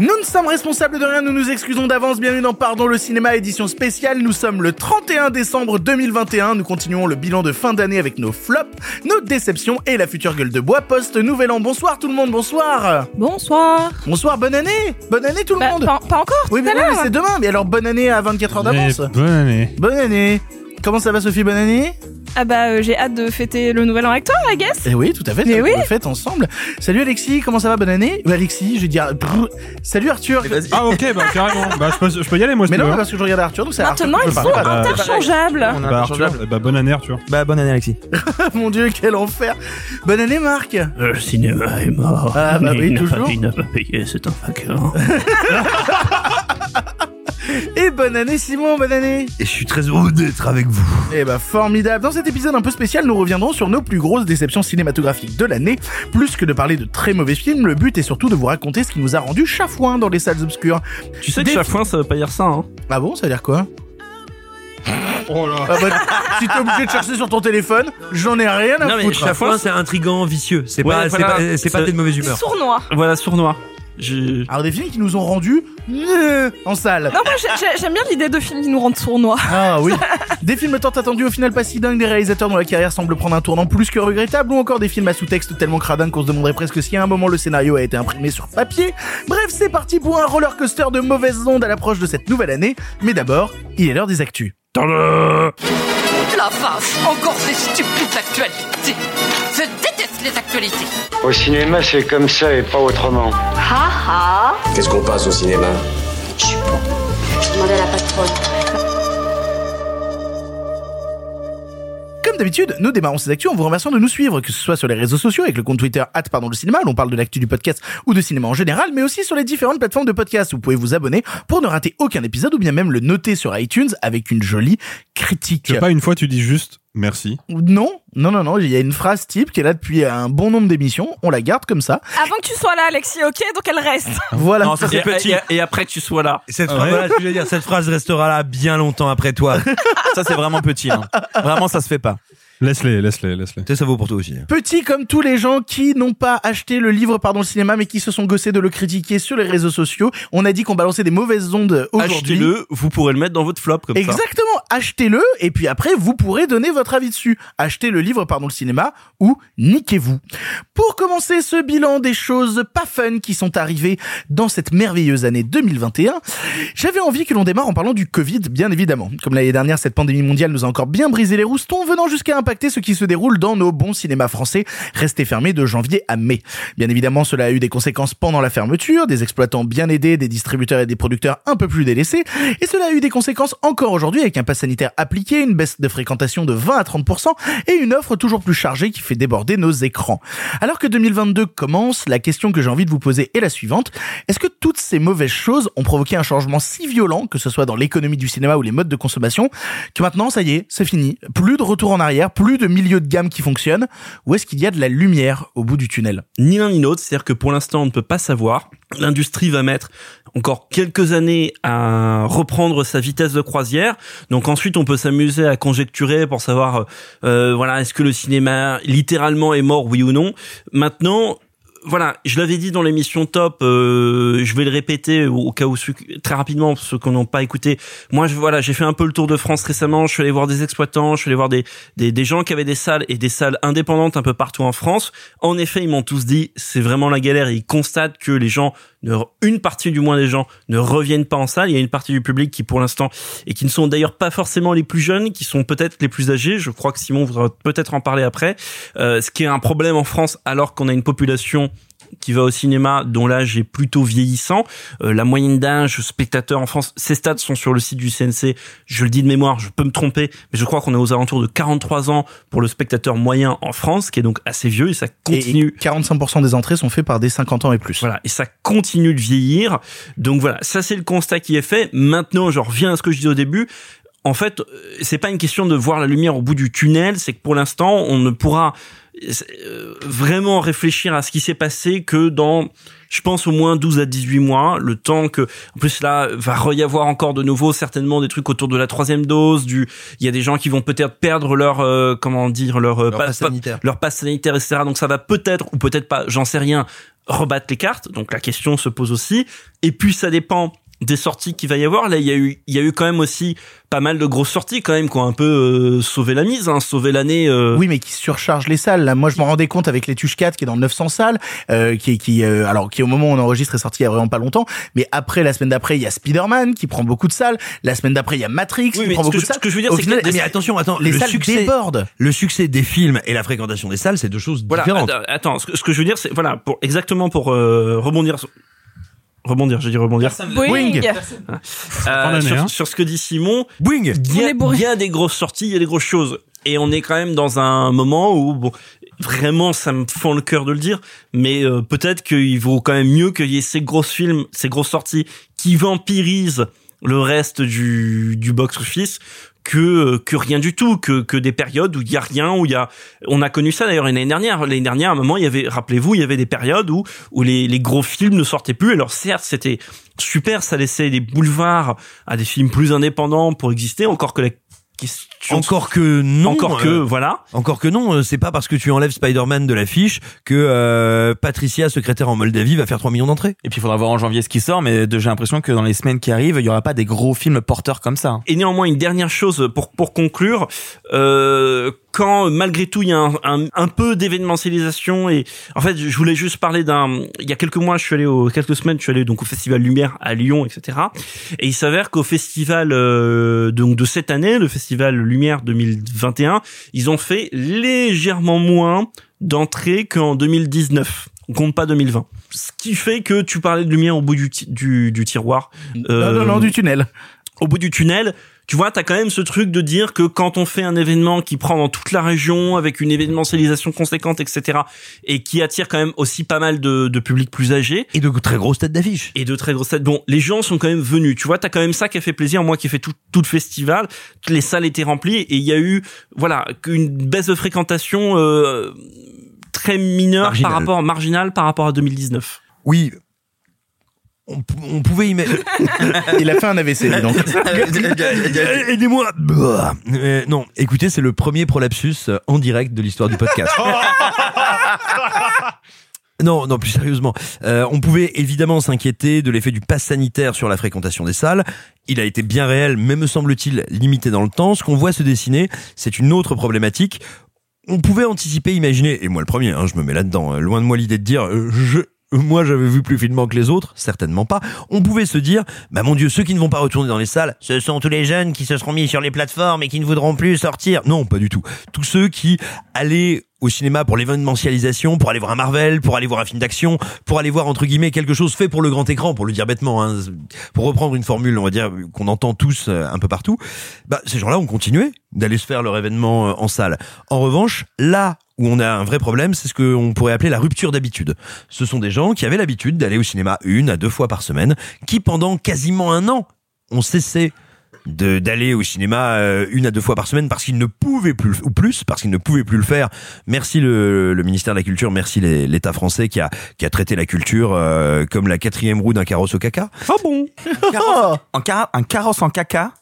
Nous ne sommes responsables de rien, nous nous excusons d'avance. Bienvenue dans Pardon le cinéma édition spéciale. Nous sommes le 31 décembre 2021. Nous continuons le bilan de fin d'année avec nos flops, nos déceptions et la future gueule de bois post nouvel an. Bonsoir tout le monde, bonsoir. Bonsoir. Bonsoir, bonne année. Bonne année tout le Bah, monde. pas, pas encore Oui, tout mais, oui, mais c'est demain. Mais alors bonne année à 24 heures d'avance. Bonne année. Bonne année. Comment ça va Sophie, bonne année Ah bah euh, j'ai hâte de fêter le nouvel an avec toi, I guess. Eh oui, tout à fait. Mais oui. On le fête ensemble. Salut Alexis, comment ça va Bonne année Euh, Alexis, je vais dire. brrr. Salut Arthur. Ah ok, bah carrément. Bah je peux, je peux y aller moi si Mais tu non, veux. parce que je regarde Arthur, donc c'est Arthur Maintenant que ils je sont parler. bah, interchangeables. Bah Arthur, bah bonne année Arthur. Bah bonne année Alexis. Mon dieu, quel enfer. Bonne année Marc. Le cinéma est mort. Ah, bah oui, toujours. il n'a pas payé, c'est un vainqueur. Et bonne année Simon, bonne année. Et je suis très heureux d'être avec vous. Eh bah formidable. Dans cet épisode un peu spécial, nous reviendrons sur nos plus grosses déceptions cinématographiques de l'année. Plus que de parler de très mauvais films, le but est surtout de vous raconter ce qui nous a rendu chafouin dans les salles obscures. Tu sais que Des- chafouin, ça veut pas dire ça, hein. Ah bon, ça veut dire quoi? Oh là. ah bah, Si t'es obligé de chercher sur ton téléphone, j'en ai rien à Non, mais foutre. chafouin, c'est intrigant, vicieux. C'est Ouais, pas, voilà. c'est pas, c'est pas C'est- t'es de mauvaise humeur. Sournois. Voilà, sournois. Je... Alors des films qui nous ont rendus euh, en salle. Non, moi j'ai- j'ai- j'aime bien l'idée de films qui nous rendent sournois. Ah oui. Des films tant attendus au final pas si dingues, des réalisateurs dont la carrière semble prendre un tournant plus que regrettable, ou encore des films à sous-texte tellement cradins qu'on se demanderait presque si à un moment le scénario a été imprimé sur papier. Bref, c'est parti pour un roller coaster de mauvaises ondes à l'approche de cette nouvelle année. Mais d'abord, il est l'heure des actus. La vache, encore ces stupides actualités. Je actualités. Au cinéma, c'est comme ça et pas autrement. Ha ha Qu'est-ce qu'on passe au cinéma? Je demandais à la patronne. Comme d'habitude, nous démarrons ces actus en vous remerciant de nous suivre, que ce soit sur les réseaux sociaux avec le compte Twitter pardon le cinéma, où l'on parle de l'actu du podcast ou de cinéma en général, mais aussi sur les différentes plateformes de podcast. Vous pouvez vous abonner pour ne rater aucun épisode ou bien même le noter sur iTunes avec une jolie critique. Tu sais pas une fois tu dis juste merci. Non, non, non, non, il y a une phrase type qui est là depuis un bon nombre d'émissions, on la garde comme ça. Avant que tu sois là, Alexis, ok Donc elle reste. Voilà. Non, ça c'est Et, petit. et- et après que tu sois là. Cette phrase, voilà ce que je veux dire. Cette phrase restera là bien longtemps après toi. ça c'est vraiment petit. Hein. Vraiment, ça se fait pas. Laisse-les, laisse-les, laisse-les. Tu sais, ça vaut pour toi aussi. hein. Petit comme tous les gens qui n'ont pas acheté le livre pardon le cinéma mais qui se sont gossés de le critiquer sur les réseaux sociaux. On a dit qu'on balançait des mauvaises ondes aujourd'hui. Achetez-le, vous pourrez le mettre dans votre flop comme ça. Exactement, achetez-le et puis après vous pourrez donner votre avis dessus. Achetez le livre pardon le cinéma ou niquez-vous. Pour commencer ce bilan des choses pas fun qui sont arrivées dans cette merveilleuse année 2021, j'avais envie que l'on démarre en parlant du Covid bien évidemment. Comme l'année dernière cette pandémie mondiale nous a encore bien brisé les roustons venant jusqu'à ce qui se déroule dans nos bons cinémas français restés fermés de janvier à mai. Bien évidemment cela a eu des conséquences pendant la fermeture, des exploitants bien aidés, des distributeurs et des producteurs un peu plus délaissés et cela a eu des conséquences encore aujourd'hui avec un pass sanitaire appliqué, une baisse de fréquentation de 20 à 30% et une offre toujours plus chargée qui fait déborder nos écrans. Alors que 2022 commence, la question que j'ai envie de vous poser est la suivante. Est-ce que toutes ces mauvaises choses ont provoqué un changement si violent, que ce soit dans l'économie du cinéma ou les modes de consommation, que maintenant, ça y est, c'est fini. Plus de retour en arrière, plus de milieu de gamme qui fonctionne, ou est-ce qu'il y a de la lumière au bout du tunnel? Ni l'un ni l'autre, c'est-à-dire que pour l'instant, on ne peut pas savoir. L'industrie va mettre encore quelques années à reprendre sa vitesse de croisière. Donc ensuite, on peut s'amuser à conjecturer pour savoir, euh, voilà, est-ce que le cinéma littéralement est mort, oui ou non. Maintenant, voilà, je l'avais dit dans l'émission Top, euh, je vais le répéter au, cas où très rapidement pour ceux qui n'ont pas écouté. Moi, je, voilà, j'ai fait un peu le tour de France récemment. Je suis allé voir des exploitants, je suis allé voir des, des des gens qui avaient des salles et des salles indépendantes un peu partout en France. En effet, ils m'ont tous dit c'est vraiment la galère. Ils constatent que les gens, ne, une partie du moins des gens, ne reviennent pas en salle. Il y a une partie du public qui, pour l'instant, et qui ne sont d'ailleurs pas forcément les plus jeunes, qui sont peut-être les plus âgés. Je crois que Simon voudra peut-être en parler après. Euh, ce qui est un problème en France, alors qu'on a une population qui va au cinéma dont l'âge est plutôt vieillissant. Euh, la moyenne d'âge spectateur en France, ces stats sont sur le site du CNC. Je le dis de mémoire, je peux me tromper, mais je crois qu'on est aux alentours de 43 ans pour le spectateur moyen en France, qui est donc assez vieux et ça continue. Et 45% des entrées sont faites par des 50 ans et plus. Voilà, et ça continue de vieillir. Donc voilà, ça c'est le constat qui est fait. Maintenant, je reviens à ce que je disais au début. En fait, euh, c'est pas une question de voir la lumière au bout du tunnel, c'est que pour l'instant, on ne pourra vraiment réfléchir à ce qui s'est passé que dans je pense au moins 12 à 18 mois, le temps que, en plus là, va y avoir encore de nouveau certainement des trucs autour de la troisième dose, du, il y a des gens qui vont peut-être perdre leur, euh, comment dire, leur, euh, Leur passe sanitaire. leur passe sanitaire, etc. Donc ça va peut-être, ou peut-être pas, j'en sais rien, rebattre les cartes. Donc la question se pose aussi. Et puis ça dépend des sorties qu'il va y avoir. Là, il y a eu, il y a eu quand même aussi pas mal de grosses sorties quand même qui ont un peu euh, sauvé la mise, hein, sauvé l'année. euh. Oui, mais qui surcharge les salles. Là, moi, je m'en rendais compte avec les Tuches 4 qui est dans 900 salles, euh, qui, qui, euh, alors, qui au moment où on enregistre est sorti il y a vraiment pas longtemps. Mais après, la semaine d'après, il y a Spider-Man qui prend beaucoup de salles. La semaine d'après, il y a Matrix Oui, qui prend beaucoup je- de salles. ce que je veux dire, c'est que Mais attention, attends, les le salles succès, débordent. le succès des films et la fréquentation des salles, c'est deux choses Voilà, différentes. attends, attends, ce que, ce que je veux dire, c'est voilà, pour exactement pour euh, rebondir, sur- rebondir, j'ai dit rebondir. Boing. Euh, sur, hein. sur ce que dit Simon, Boing y, il y a des grosses sorties, il y a des grosses choses, et on est quand même dans un moment où bon, vraiment, ça me fend le cœur de le dire, mais euh, peut-être qu'il vaut quand même mieux qu'il y ait ces grosses films, ces grosses sorties qui vampirisent le reste du, du box-office que que rien du tout que que des périodes où il y a rien où il y a on a connu ça d'ailleurs l'année dernière. L'année dernière à un moment il y avait rappelez-vous il y avait des périodes où où les les gros films ne sortaient plus. Alors certes c'était super ça laissait des boulevards à des films plus indépendants pour exister encore que la question Encore que non. encore que euh, voilà Encore que non, euh, c'est pas parce que tu enlèves Spider-Man de l'affiche que euh, Patricia, secrétaire en Moldavie, va faire 3 millions d'entrées. Et puis il faudra voir en janvier ce qui sort, mais j'ai l'impression que dans les semaines qui arrivent, il y aura pas des gros films porteurs comme ça. Et néanmoins, une dernière chose pour pour conclure, euh, quand malgré tout il y a un, un, un peu d'événementialisation et en fait je voulais juste parler d'un il y a quelques mois je suis allé au quelques semaines je suis allé donc au festival Lumière à Lyon etc et il s'avère qu'au festival euh, donc de cette année le festival Lumière 2021 ils ont fait légèrement moins d'entrées qu'en 2019 on compte pas 2020 ce qui fait que tu parlais de lumière au bout du, ti- du, du tiroir. Non, non, non, du tunnel. au bout du tunnel, tu vois, t'as quand même ce truc de dire que quand on fait un événement qui prend dans toute la région avec une événementialisation conséquente, etc., et qui attire quand même aussi pas mal de, de public plus âgé Et de très grosses têtes d'affiche. et de très grosses têtes, bon, les gens sont quand même venus. Tu vois, t'as quand même ça qui a fait plaisir. Moi, qui ai fait tout, tout le festival, les salles étaient remplies et il y a eu, voilà, une baisse de fréquentation euh, très mineure par rapport marginale par rapport à 2019. Oui. On, pouvait imaginer. Il a fait un AVC, dis donc. Aidez-moi. Euh, non, écoutez, c'est le premier prolapsus euh, en direct de l'histoire du podcast. Non, non, plus sérieusement. Euh, on pouvait évidemment s'inquiéter de l'effet du pass sanitaire sur la fréquentation des salles. Il a été bien réel, mais me semble-t-il limité dans le temps. Ce qu'on voit se dessiner, c'est une autre problématique. On pouvait anticiper, imaginer, et moi le premier, hein, je me mets là-dedans, euh, loin de moi l'idée de dire, euh, je, moi j'avais vu plus finement que les autres, certainement pas. On pouvait se dire, bah mon dieu, ceux qui ne vont pas retourner dans les salles, ce sont tous les jeunes qui se seront mis sur les plateformes et qui ne voudront plus sortir. Non, pas du tout. Tous ceux qui allaient au cinéma pour l'événementialisation, pour aller voir un Marvel, pour aller voir un film d'action, pour aller voir entre guillemets quelque chose fait pour le grand écran, pour le dire bêtement, hein, pour reprendre une formule, on va dire qu'on entend tous euh, un peu partout. Bah ces gens-là ont continué d'aller se faire leur événement euh, en salle. En revanche, là où on a un vrai problème, c'est ce qu'on pourrait appeler la rupture d'habitude. Ce sont des gens qui avaient l'habitude d'aller au cinéma une à deux fois par semaine, qui pendant quasiment un an ont cessé d'aller au cinéma euh, une à deux fois par semaine parce qu'ils ne pouvaient plus ou plus parce qu'ils ne pouvaient plus le faire. Merci le, le ministère de la Culture, merci l'État français qui a qui a traité la culture euh, comme la quatrième roue d'un carrosse au caca. Ah bon car- un carrosse en caca,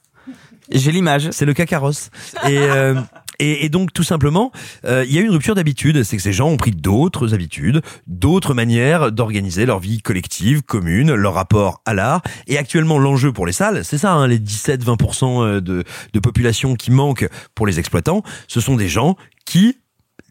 j'ai l'image. C'est le cacarosse. Et euh, et, et donc tout simplement, euh, il y a eu une rupture d'habitude. C'est que ces gens ont pris d'autres habitudes, d'autres manières d'organiser leur vie collective, commune, leur rapport à l'art. Et actuellement, l'enjeu pour les salles, c'est ça, hein, les 17-20% de, de population qui manquent pour les exploitants, ce sont des gens qui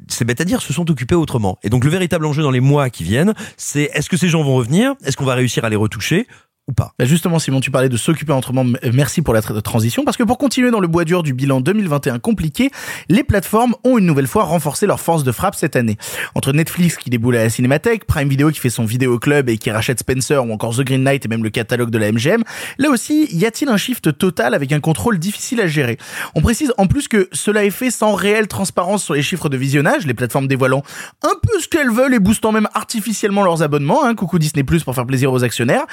c'est bête à dire, se sont occupés autrement. Et donc le véritable enjeu dans les mois qui viennent, c'est est-ce que ces gens vont revenir? Est-ce qu'on va réussir à les retoucher? Ou pas Bah justement, Simon, tu parlais de s'occuper autrement. M- Merci pour la tra- transition. Parce que pour continuer dans le bois dur du bilan 2021 compliqué, les plateformes ont une nouvelle fois renforcé leur force de frappe cette année. Entre Netflix qui déboule à la Cinémathèque, Prime Video qui fait son vidéo club et qui rachète Spencer ou encore The Green Knight et même le catalogue de la MGM, là aussi, y a-t-il un shift total avec un contrôle difficile à gérer? On précise en plus que cela est fait sans réelle transparence sur les chiffres de visionnage, les plateformes dévoilant un peu ce qu'elles veulent et boostant même artificiellement leurs abonnements. Hein, coucou Disney Plus pour faire plaisir aux actionnaires.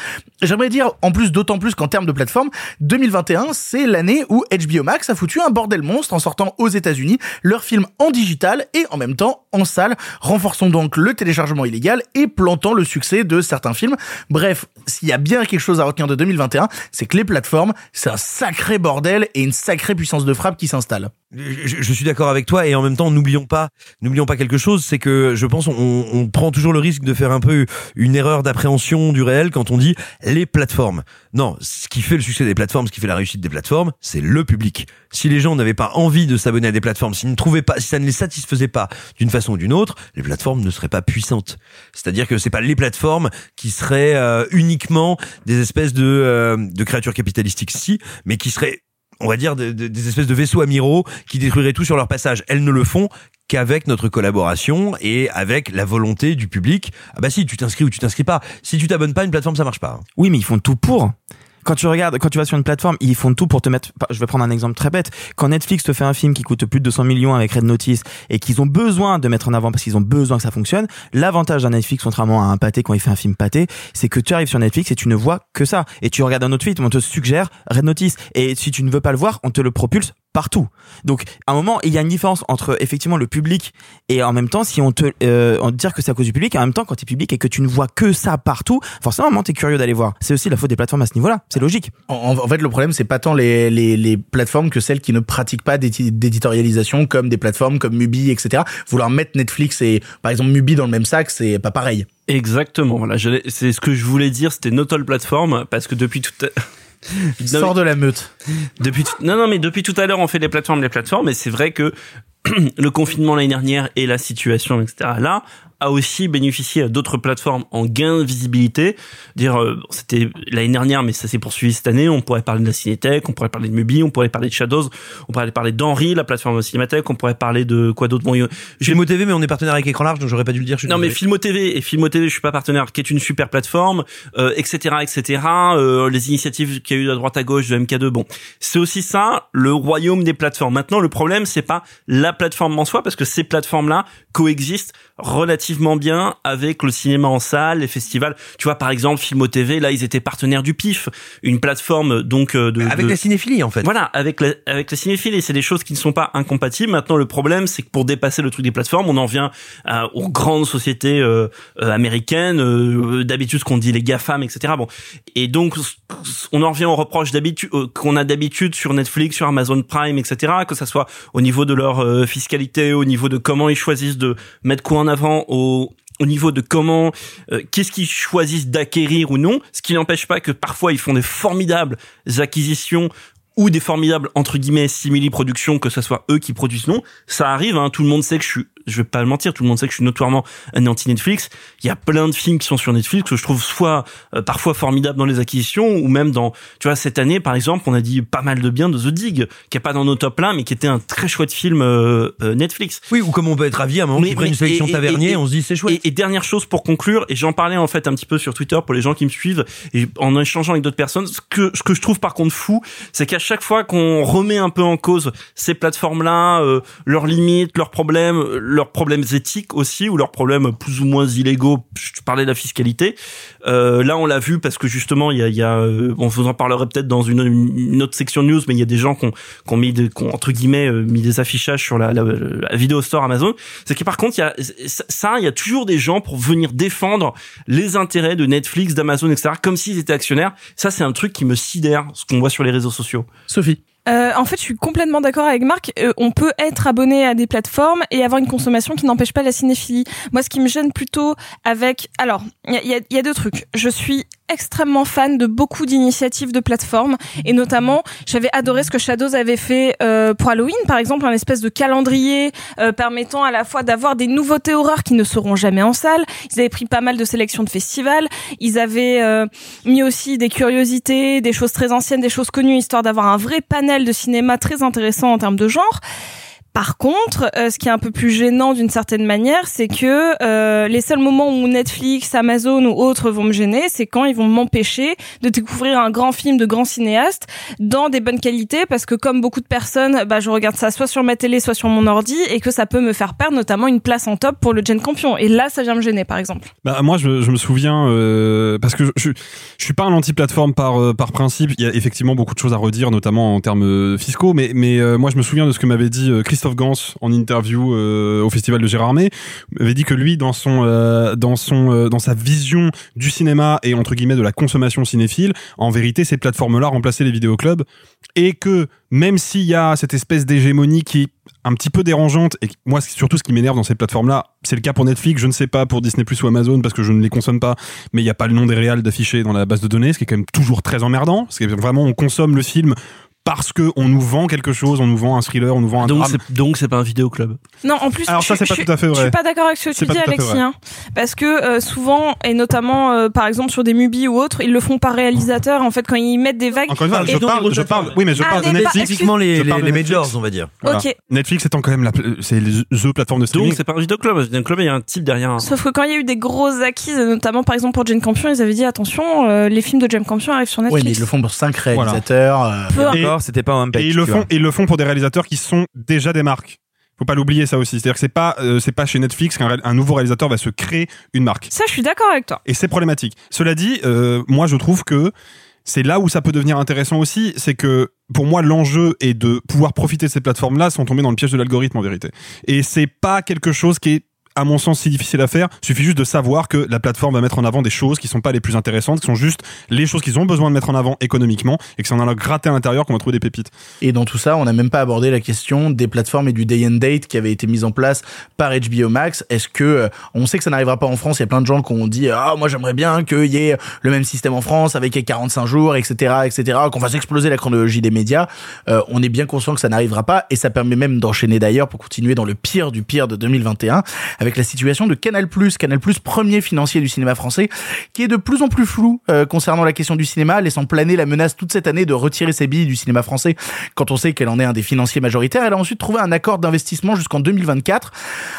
Dire, en plus, d'autant plus qu'en termes de plateforme, 2021, c'est l'année où HBO Max a foutu un bordel monstre en sortant aux États-Unis leurs films en digital et en même temps en salle, renforçant donc le téléchargement illégal et plantant le succès de certains films. Bref, s'il y a bien quelque chose à retenir de 2021, c'est que les plateformes, c'est un sacré bordel et une sacrée puissance de frappe qui s'installe. Je, je suis d'accord avec toi et en même temps n'oublions pas n'oublions pas quelque chose c'est que je pense on, on prend toujours le risque de faire un peu une erreur d'appréhension du réel quand on dit les plateformes. Non ce qui fait le succès des plateformes ce qui fait la réussite des plateformes c'est le public. Si les gens n'avaient pas envie de s'abonner à des plateformes s'ils ne trouvaient pas si ça ne les satisfaisait pas d'une façon ou d'une autre les plateformes ne seraient pas puissantes. C'est-à-dire que c'est pas les plateformes qui seraient euh, uniquement des espèces de euh, créatures capitalistiques si mais qui seraient on va dire, de- de- des espèces de vaisseaux amiraux qui détruiraient tout sur leur passage. Elles ne le font qu'avec notre collaboration et avec la volonté du public. Ah bah si, tu t'inscris ou tu t'inscris pas. Si tu t'abonnes pas, une plateforme, ça marche pas. Oui, mais ils font tout pour. Quand tu regardes, quand tu vas sur une plateforme, ils font tout pour te mettre. Je vais prendre un exemple très bête. Quand Netflix te fait un film qui coûte plus de 200 millions avec Red Notice et qu'ils ont besoin de mettre en avant parce qu'ils ont besoin que ça fonctionne, l'avantage d'un Netflix, contrairement à un pâté quand il fait un film pâté, c'est que tu arrives sur Netflix et tu ne vois que ça. Et tu regardes un autre film, on te suggère Red Notice. Et si tu ne veux pas le voir, on te le propulse partout. Donc, à un moment, il y a une différence entre effectivement le public et en même temps, si on te euh, on te dire que c'est à cause du public, et en même temps, quand tu es public et que tu ne vois que ça partout, forcément, tu es curieux d'aller voir. C'est aussi la faute des plateformes à ce niveau-là. C'est logique. En, en fait, le problème, c'est pas tant les, les, les plateformes que celles qui ne pratiquent pas d'édi- d'éditorialisation, comme des plateformes comme Mubi, etc. Vouloir mettre Netflix et, par exemple, Mubi dans le même sac, c'est pas pareil. Exactement, voilà, c'est ce que je voulais dire, c'était not all platform, parce que depuis tout à... Sors de la meute. Depuis tout- non non mais depuis tout à l'heure on fait les plateformes les plateformes et c'est vrai que le confinement l'année dernière et la situation etc là a aussi bénéficié à d'autres plateformes en gain de visibilité. Dire, euh, c'était l'année dernière, mais ça s'est poursuivi cette année. On pourrait parler de la Cinétech, on pourrait parler de Mubi, on pourrait parler de Shadows, on pourrait parler d'Henri, la plateforme Cinémathèque, on pourrait parler de quoi d'autre? Bon, Filmo TV, mais on est partenaire avec Écran Large, donc j'aurais pas dû le dire. je suis non mais. Filmo TV et Filmo TV, je suis pas partenaire, qui est une super plateforme, euh, etc., etc. Euh, les initiatives qu'il y a eu à droite à gauche de MK2, bon, c'est aussi ça le royaume des plateformes. Maintenant, le problème c'est pas la plateforme en soi, parce que ces plateformes-là coexistent relativement bien avec le cinéma en salle, les festivals. Tu vois, par exemple, Filmo TV, là, ils étaient partenaires du PIF, une plateforme donc euh, de Avec de- la cinéphilie, en fait. voilà, avec la, avec la cinéphilie, c'est des choses qui ne sont pas incompatibles. Maintenant, le problème, c'est que pour dépasser le truc des plateformes, on en vient à- aux grandes sociétés euh, euh, américaines. euh, d'habitude, ce qu'on dit les GAFAM, etc. Bon, et donc, on en revient aux reproches d'habitude euh, qu'on a d'habitude sur Netflix, sur Amazon Prime, etc. Que ça soit au niveau de leur euh, fiscalité, au niveau de comment ils choisissent de mettre quoi en avant, au au niveau de comment, euh, qu'est-ce qu'ils choisissent d'acquérir ou non, ce qui n'empêche pas que parfois ils font des formidables acquisitions ou des formidables entre guillemets simili productions que ce soit eux qui produisent non. Ça arrive hein, tout le monde sait que je suis je vais pas le mentir tout le monde sait que je suis notoirement un anti Netflix il y a plein de films qui sont sur Netflix que je trouve soit euh, parfois formidables dans les acquisitions ou même dans tu vois cette année par exemple on a dit pas mal de bien de The Dig qui est pas dans nos top là mais qui était un très chouette film euh, euh, Netflix Oui, ou comme on peut être ravi à un moment prennent une sélection tavernier, on se dit c'est chouette. et, et dernière chose pour conclure, et j'en parlais en fait un petit peu sur Twitter pour les gens qui me suivent, et en échangeant avec d'autres personnes, ce que, ce que je trouve par contre fou, c'est qu'à chaque fois qu'on remet un peu en cause ces plateformes-là, euh, leurs limites, leurs problèmes, leurs problèmes éthiques aussi, ou leurs problèmes plus ou moins illégaux, je parlais de la fiscalité, euh, là on l'a vu parce que justement, il y a, il y a euh, on vous en parlerait peut-être dans une, autre section news, mais il y a des gens qui ont, qui ont mis, des, qui ont, entre guillemets, euh, mis des affichages sur la, la, la vidéo store Amazon, c'est que par contre, il y a ça, il y a toujours des gens pour venir défendre les intérêts de Netflix, d'Amazon, etc., comme s'ils étaient actionnaires. Ça, c'est un truc qui me sidère, ce qu'on voit sur les réseaux sociaux. Sophie. Euh, en fait, je suis complètement d'accord avec Marc. Euh, on peut être abonné à des plateformes et avoir une consommation qui n'empêche pas la cinéphilie. Moi, ce qui me gêne plutôt avec... Alors, il y a, deux trucs. Je suis extrêmement fan de beaucoup d'initiatives de plateformes. Et notamment j'avais adoré ce que Shadows avait fait euh, pour Halloween par exemple un espèce de calendrier euh, permettant à la fois d'avoir des nouveautés horreurs qui ne seront jamais en salle. Ils avaient pris pas mal de sélections de festivals. Ils avaient euh, mis aussi des curiosités des choses très anciennes des choses connues histoire d'avoir un vrai panel de cinéma très intéressant en termes de genre Par contre, euh, ce qui est un peu plus gênant d'une certaine manière, c'est que euh, les seuls moments où Netflix, Amazon ou autres vont me gêner, c'est quand ils vont m'empêcher de découvrir un grand film de grand cinéaste dans des bonnes qualités, parce que comme beaucoup de personnes, bah, je regarde ça soit sur ma télé, soit sur mon ordi, et que ça peut me faire perdre notamment une place en top pour le Gen Campion. Et là, ça vient me gêner, par exemple. Bah, moi, je, me souviens, euh, parce que je, je, je suis pas un anti-plateforme par, par principe. Il y a effectivement beaucoup de choses à redire, notamment en termes fiscaux. Mais, mais moi, je me souviens de ce que m'avait dit euh, Christophe Gans en interview euh, au Festival de Gérardmer. Il m'avait dit que lui, dans son, euh, dans son, euh, dans sa vision du cinéma et entre guillemets de la consommation cinéphile, en vérité, ces plateformes-là remplaçaient les vidéoclubs et que même s'il y a cette espèce d'hégémonie qui est un petit peu dérangeante et moi surtout ce qui m'énerve dans ces plateformes là c'est le cas pour Netflix je ne sais pas pour Disney Plus ou Amazon parce que je ne les consomme pas mais il n'y a pas le nom des réals d'affiché dans la base de données ce qui est quand même toujours très emmerdant parce que vraiment on consomme le film parce que on nous vend quelque chose, on nous vend un thriller, on nous vend un Donc drame. donc c'est pas un vidéoclub. Non, en plus, Alors je, ça, c'est je- pas tout à fait Je vrai. suis pas d'accord avec ce que tu dis, Alexis, hein, parce que euh, souvent, et notamment euh, par exemple sur des Mubi ou autres, ils le font par réalisateur. En fait, quand ils mettent des vagues. Encore une fois, Et je donc- parle, je parle, oui, mais je Ah, parle de Netflix. Typiquement les, Je les, majors, on va dire. Voilà. Ok. Netflix étant quand même la, c'est the plateforme de streaming. Donc c'est pas un vidéoclub. Un vidéoclub, il y a un type derrière. un- Sauf que quand il y a eu des grosses acquises, notamment par exemple pour Jane Campion, ils avaient dit attention, euh, les films de Jane Campion arrivent sur Oui, Netflix. mais ils le font pour cinq réalisateurs. euh, Peu C'était pas un Et ils le font, et ils le font pour des réalisateurs qui sont déjà des marques. Faut pas l'oublier ça aussi. C'est-à-dire que c'est pas, euh, c'est pas chez Netflix qu'un nouveau réalisateur va se créer une marque. Ça, je suis d'accord avec toi. Et c'est problématique. Cela dit, euh, moi je trouve que c'est là où ça peut devenir intéressant aussi, c'est que pour moi l'enjeu est de pouvoir profiter de ces plateformes-là sans tomber dans le piège de l'algorithme en vérité. Et c'est pas quelque chose qui est à mon sens si difficile à faire, suffit juste de savoir que la plateforme va mettre en avant des choses qui sont pas les plus intéressantes, qui sont juste les choses qu'ils ont besoin de mettre en avant économiquement et que c'est en allant gratter à l'intérieur qu'on va trouver des pépites. Et dans tout ça, on n'a même pas abordé la question des plateformes et du day and date qui avait été mis en place par HBO Max. Est-ce que euh, on sait que ça n'arrivera pas en France Il y a plein de gens qui ont dit ah moi j'aimerais bien qu'il y ait le même système en France avec les 45 jours, etc., etc. Qu'on fasse exploser la chronologie des médias. Euh, on est bien conscient que ça n'arrivera pas et ça permet même d'enchaîner d'ailleurs pour continuer dans le pire du pire de 2021 avec la situation de Canal+. Canal+, premier financier du cinéma français, qui est de plus en plus flou euh, concernant la question du cinéma, laissant planer la menace toute cette année de retirer ses billes du cinéma français quand on sait qu'elle en est un des financiers majoritaires. Elle a ensuite trouvé un accord d'investissement jusqu'en 2024.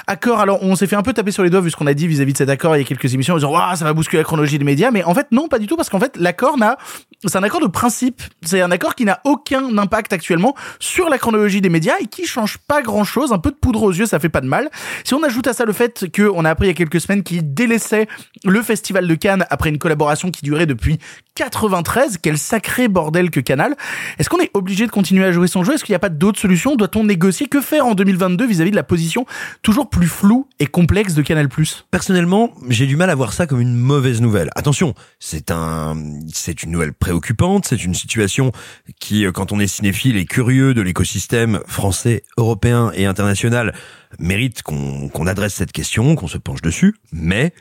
Accord, alors on s'est fait un peu taper sur les doigts vu ce qu'on a dit vis-à-vis de cet accord il y a quelques émissions en disant Waouh, ça va bousculer la chronologie des médias, mais en fait non, pas du tout, parce qu'en fait l'accord n'a, c'est un accord de principe, c'est un accord qui n'a aucun impact actuellement sur la chronologie des médias et qui change pas grand-chose, un peu de poudre aux yeux, ça fait pas de mal. Si on ajoute à ça le fait que on a appris il y a quelques semaines qu'il délaissait le festival de Cannes après une collaboration qui durait depuis 93, quel sacré bordel que Canal. Est-ce qu'on est obligé de continuer à jouer son jeu? Est-ce qu'il n'y a pas d'autres solutions? Doit-on négocier? Que faire en 2022 vis-à-vis de la position toujours plus floue et complexe de Canal? Personnellement, j'ai du mal à voir ça comme une mauvaise nouvelle. Attention, c'est c'est une nouvelle préoccupante, c'est une situation qui, euh, quand on est cinéphile et curieux de l'écosystème français, européen et international, mérite qu'on qu'on adresse cette question, qu'on se penche dessus, mais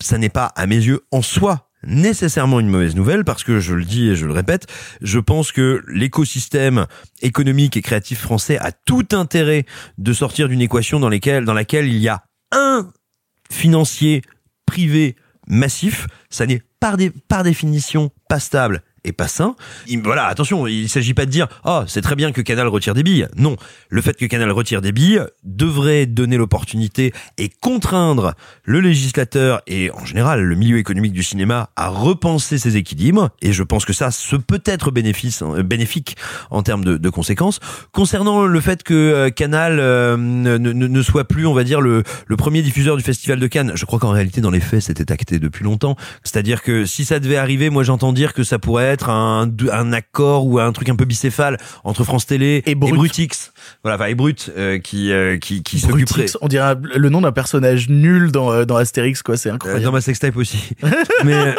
ça n'est pas, à mes yeux, en soi, nécessairement une mauvaise nouvelle parce que je le dis et je le répète, je pense que l'écosystème économique et créatif français a tout intérêt de sortir d'une équation dans, lesquelles, dans laquelle il y a un financier privé massif, ça n'est par, dé- par définition pas stable et pas sain. Il- voilà, attention, il s'agit pas de dire "Oh, c'est très bien que Canal retire des billes." Non, le fait que Canal retire des billes devrait donner l'opportunité et contraindre le législateur et en général le milieu économique du cinéma à repenser ses équilibres et je pense que ça ce peut être bénéfice hein, bénéfique en termes de, conséquences. Concernant le fait que euh, Canal euh, ne, ne- ne soit plus, on va dire le, le premier diffuseur du festival de Cannes, je crois qu'en réalité dans les faits c'était acté depuis longtemps. C'est-à-dire que si ça devait arriver, moi j'entends dire que ça pourrait être un, un accord ou un truc un peu bicéphale entre France Télé et, Brut. Brutix. Voilà, enfin et Brut euh, qui euh, qui qui s'occuperait on dirait le nom d'un personnage nul dans, euh, dans Astérix, quoi, c'est incroyable. dans ma sextape aussi. mais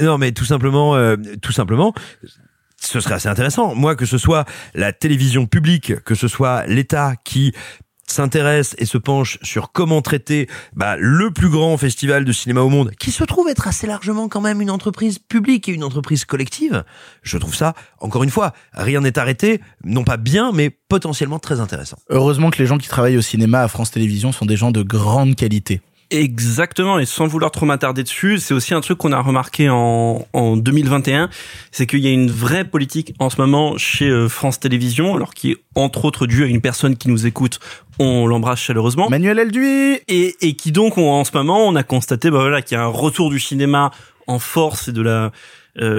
non, mais tout simplement, tout simplement, ce serait assez intéressant. Moi, que ce soit la télévision publique, que ce soit l'État qui s'intéresse et se penche sur comment traiter bah, le plus grand festival de cinéma au monde, qui se trouve être assez largement quand même une entreprise publique et une entreprise collective, je trouve ça, encore une fois, rien n'est arrêté, non pas bien, mais potentiellement très intéressant. Heureusement que les gens qui travaillent au cinéma à France Télévisions sont des gens de grande qualité. Exactement, et sans vouloir trop m'attarder dessus, c'est aussi un truc qu'on a remarqué en, en 2021, c'est qu'il y a une vraie politique en ce moment chez euh, France Télévisions, alors qui est entre autres due à une personne qui nous écoute, on l'embrasse chaleureusement. Manuel Elduy Et, et qui donc, on- en ce moment, on a constaté bah voilà, qu'il y a un retour du cinéma en force et de la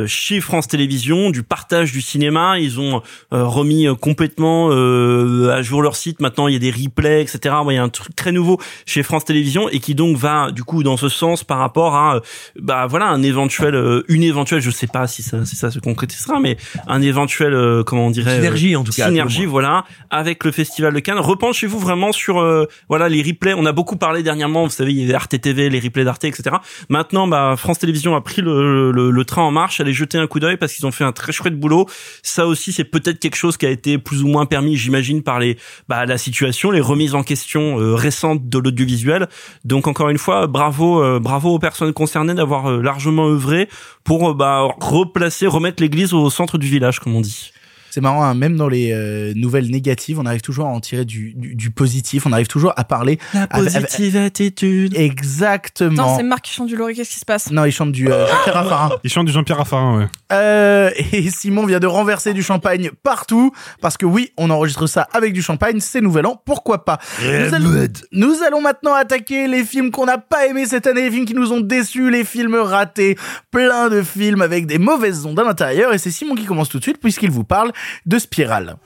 chez France Télévisions, du partage du cinéma. Ils ont euh, remis euh, complètement euh, à jour leur site. Maintenant, il y a des replays, etc. Bon, il y a un truc très nouveau chez France Télévisions et qui donc va du coup dans ce sens par rapport à euh, bah voilà un éventuel, euh, une éventuelle, je sais pas si ça, si ça se concrétisera, mais un éventuel, euh, comment on dirait, Synergie, euh, en tout cas, synergie, voilà, avec le Festival de Cannes. Repenchez-vous vraiment sur euh, voilà les replays. On a beaucoup parlé dernièrement, vous savez, il y avait Arte TV, les replays d'Arte, etc. Maintenant, bah France Télévisions a pris le, le, le train en marche. Allez jeter un coup d'œil parce qu'ils ont fait un très chouette boulot. Ça aussi, c'est peut-être quelque chose qui a été plus ou moins permis, j'imagine, par les bah, la situation, les remises en question euh, récentes de l'audiovisuel. Donc encore une fois, bravo, euh, bravo aux personnes concernées d'avoir euh, largement œuvré pour bah, replacer, remettre l'église au centre du village, comme on dit. C'est marrant, hein, même dans les euh, nouvelles négatives, on arrive toujours à en tirer du, du, du positif, on arrive toujours à parler. La positive attitude. Exactement. C'est Marc qui chante du Laurie, qu'est-ce qui se passe? Non, il chante du euh, Jean-Pierre Raffarin. Il chante du Jean-Pierre Raffarin, ouais. Euh, et Simon vient de renverser du champagne partout, parce que oui, on enregistre ça avec du champagne, c'est nouvel an, pourquoi pas? Nous allons, nous allons maintenant attaquer les films qu'on n'a pas aimés cette année, les films qui nous ont déçus, les films ratés, plein de films avec des mauvaises ondes à l'intérieur, et c'est Simon qui commence tout de suite, puisqu'il vous parle de Spirale.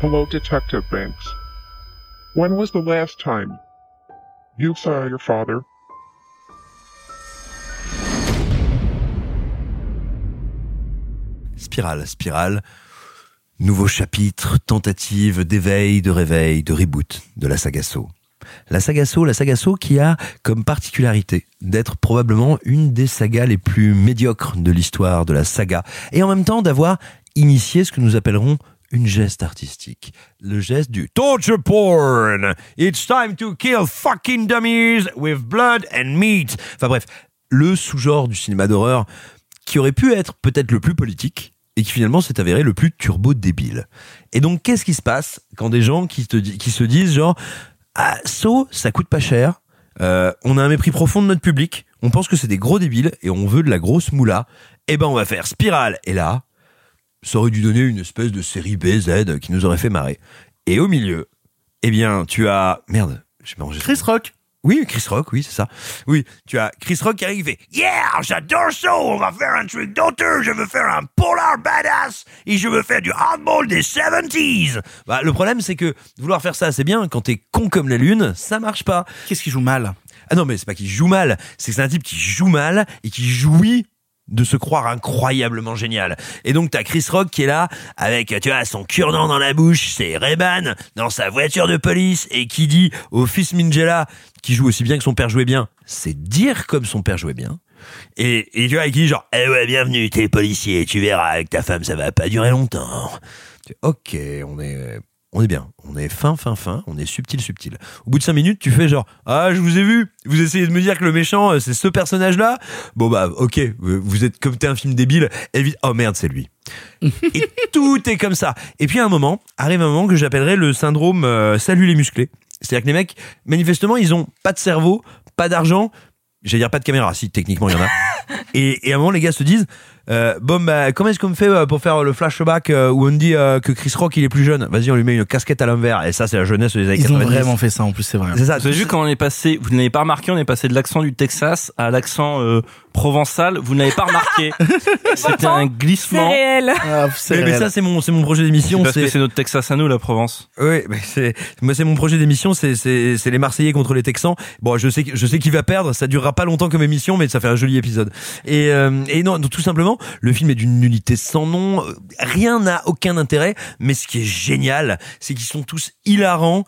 Hello, Detective Banks. When was the last time you saw your father? Spirale, spirale. Nouveau chapitre, tentative d'éveil, de réveil, de reboot de la saga Saw. La saga Saw, la saga Saw qui a comme particularité d'être probablement une des sagas les plus médiocres de l'histoire de la saga et en même temps d'avoir initié ce que nous appellerons une geste artistique. Le geste du torture porn. It's time to kill fucking dummies with blood and meat. Enfin bref, le sous-genre du cinéma d'horreur qui aurait pu être peut-être le plus politique et qui finalement s'est avéré le plus turbo débile. Et donc qu'est-ce qui se passe quand des gens qui, te qui se disent genre ah so ça coûte pas cher, euh, on a un mépris profond de notre public, on pense que c'est des gros débiles et on veut de la grosse moula, eh ben on va faire spirale et là ça aurait dû donner une espèce de série BZ qui nous aurait fait marrer. Et au milieu, eh bien, tu as... Merde, je vais manger. Chris Rock. Oui, Chris Rock, oui, c'est ça. Oui, tu as Chris Rock qui arrive et fait Yeah, j'adore ça, on va faire un truc d'auteur, je veux faire un polar badass et je veux faire du hardball des 70s. Bah, le problème, c'est que vouloir faire ça, c'est bien, quand t'es con comme la lune, ça marche pas. Qu'est-ce qui joue mal? Ah non, mais c'est pas qu'il joue mal, c'est que c'est un type qui joue mal et qui jouit de se croire incroyablement génial. Et donc t'as Chris Rock qui est là avec tu vois son cure-dent dans la bouche, c'est Reban dans sa voiture de police et qui dit au fils Minjela qui joue aussi bien que son père jouait bien, c'est dire comme son père jouait bien. Et, et tu vois, et qui dit genre, eh ouais, bienvenue, t'es policier, tu verras, avec ta femme, ça va pas durer longtemps. Ok, on est, on est bien, on est fin, fin, fin, on est subtil, subtil. Au bout de cinq minutes, tu fais genre, ah, je vous ai vu, vous essayez de me dire que le méchant, euh, c'est ce personnage-là Bon bah, ok, vous êtes comme t'es un film débile, évi- oh merde, c'est lui. Et tout est comme ça. Et puis à un moment, arrive un moment que j'appellerais le syndrome euh, salut les musclés. C'est-à-dire que les mecs, manifestement, ils ont pas de cerveau, pas d'argent, j'allais dire pas de caméra, si techniquement il y en a. et, et à un moment, les gars se disent, euh, bon bah comment est-ce qu'on fait euh, pour faire le flashback euh, où on dit euh, que Chris Rock il est plus jeune? Vas-y, on lui met une casquette à l'envers. Et ça, c'est la jeunesse des années Ils ont 90. vraiment fait ça en plus, c'est vrai. C'est ça. Vous avez vu quand on est passé, vous n'avez pas remarqué, on est passé de l'accent du Texas à l'accent euh, provençal. Vous n'avez pas remarqué. C'était un C'est glissement. réel. Ah, c'est Mais, ça, c'est mon, c'est mon projet d'émission. Parce que C'est c'est notre Texas à nous, la Provence. Oui, mais c'est moi c'est mon projet d'émission, c'est c'est c'est les Marseillais contre les Texans. Bon, je sais je sais qui va perdre, ça durera pas longtemps comme émission, mais ça fait un joli épisode. Et euh, et non, donc, tout simplement, le film est d'une nullité sans nom, rien n'a aucun intérêt, mais ce qui est génial, c'est qu'ils sont tous hilarants.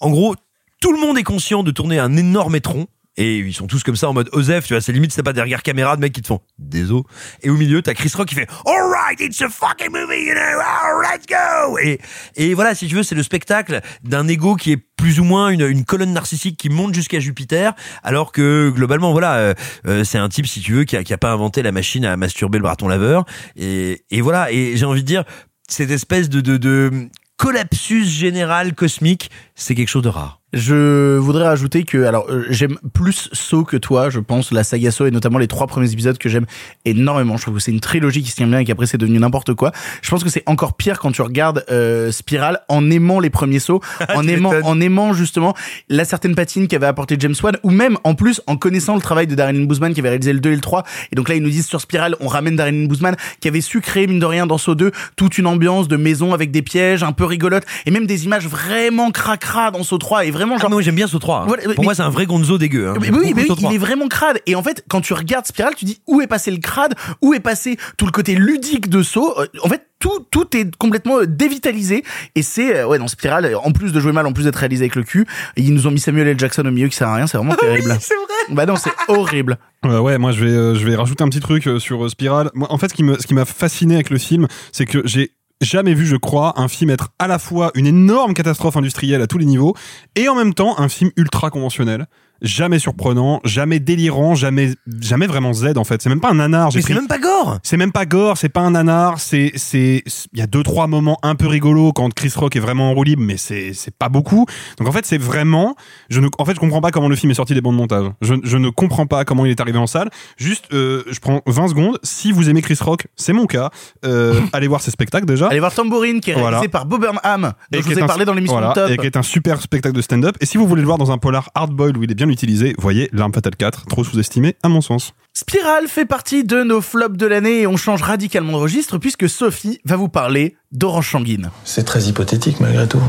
En gros, tout le monde est conscient de tourner un énorme étron Et ils sont tous comme ça en mode Osef, tu vois, c'est limite c'est pas des regards caméra de mecs qui te font désolé. Et au milieu, t'as Chris Rock qui fait Alright, it's a fucking movie, you know, oh, let's go. Et, et voilà, si tu veux, c'est le spectacle d'un ego qui est plus ou moins une, une colonne narcissique qui monte jusqu'à Jupiter, alors que globalement, voilà, euh, euh, c'est un type, si tu veux, qui a, qui a pas inventé la machine à masturber le baraton laveur. Et, et voilà, et j'ai envie de dire, cette espèce de, de, de collapsus général cosmique, c'est quelque chose de rare. Je voudrais rajouter que, alors, euh, j'aime plus Saw que toi, je pense, la saga Saw et notamment les trois premiers épisodes que j'aime énormément. Je trouve que c'est une trilogie qui se tient bien et qu'après c'est devenu n'importe quoi. Je pense que c'est encore pire quand tu regardes euh, Spiral en aimant les premiers Saw, en aimant, en aimant justement la certaine patine qu'avait apporté James Wan, ou même en plus en connaissant le travail de Darren Bousman qui avait réalisé le 2 et le 3. Et donc là ils nous disent sur Spiral, on ramène Darren Bousman qui avait su créer mine de rien dans Saw 2 toute une ambiance de maison avec des pièges un peu rigolotes et même des images vraiment cracra dans Saw 3 et vraiment genre Ah, moi j'aime bien ce 3. Voilà, Pour mais- moi c'est un vrai Gonzo dégueu. Hein. mais oui, mais oui, 3. il est vraiment crade. Et en fait, quand tu regardes Spiral, tu dis où est passé le crade, où est passé tout le côté ludique de Saw. Euh, En fait, tout tout est complètement euh, dévitalisé. Et c'est euh, ouais, dans Spiral, en plus de jouer mal, en plus d'être réalisé avec le cul, ils nous ont mis Samuel L. Jackson au milieu qui sert à rien. C'est vraiment terrible. c'est vrai. Bah non, c'est horrible. Euh, ouais, moi je vais euh, je vais rajouter un petit truc euh, sur euh, Spiral. Moi, en fait, ce qui me ce qui m'a fasciné avec le film, c'est que j'ai jamais vu, je crois, un film être à la fois une énorme catastrophe industrielle à tous les niveaux et en même temps un film ultra conventionnel. Jamais surprenant, jamais délirant, jamais jamais vraiment Z en fait. C'est même pas un nanar. Mais c'est même pas gore. c'est même pas gore, c'est pas un nanar, c'est c'est il y a deux trois moments un peu rigolos quand Chris Rock est vraiment en roue libre mais c'est c'est pas beaucoup. Donc en fait, c'est vraiment je ne en fait, je comprends pas comment le film est sorti des bandes de montage. Je, je ne comprends pas comment il est arrivé en salle. Juste euh, je prends 20 secondes, si vous aimez Chris Rock, c'est mon cas, euh, allez voir ses spectacles déjà. Allez voir Tambourine qui est réalisé Voilà. par Bob Burnham, dont je qui vous ai un- parlé dans l'émission voilà, Top. Et qui est un super spectacle de stand-up. Et si vous voulez le voir dans un polar hard-boiled où il est bien utilisé, voyez L'Arme Fatale 4, trop sous-estimé à mon sens. Spiral fait partie de nos flops de l'année et on change radicalement de registre puisque Sophie va vous parler d'Orange Sanguine. C'est très hypothétique malgré tout.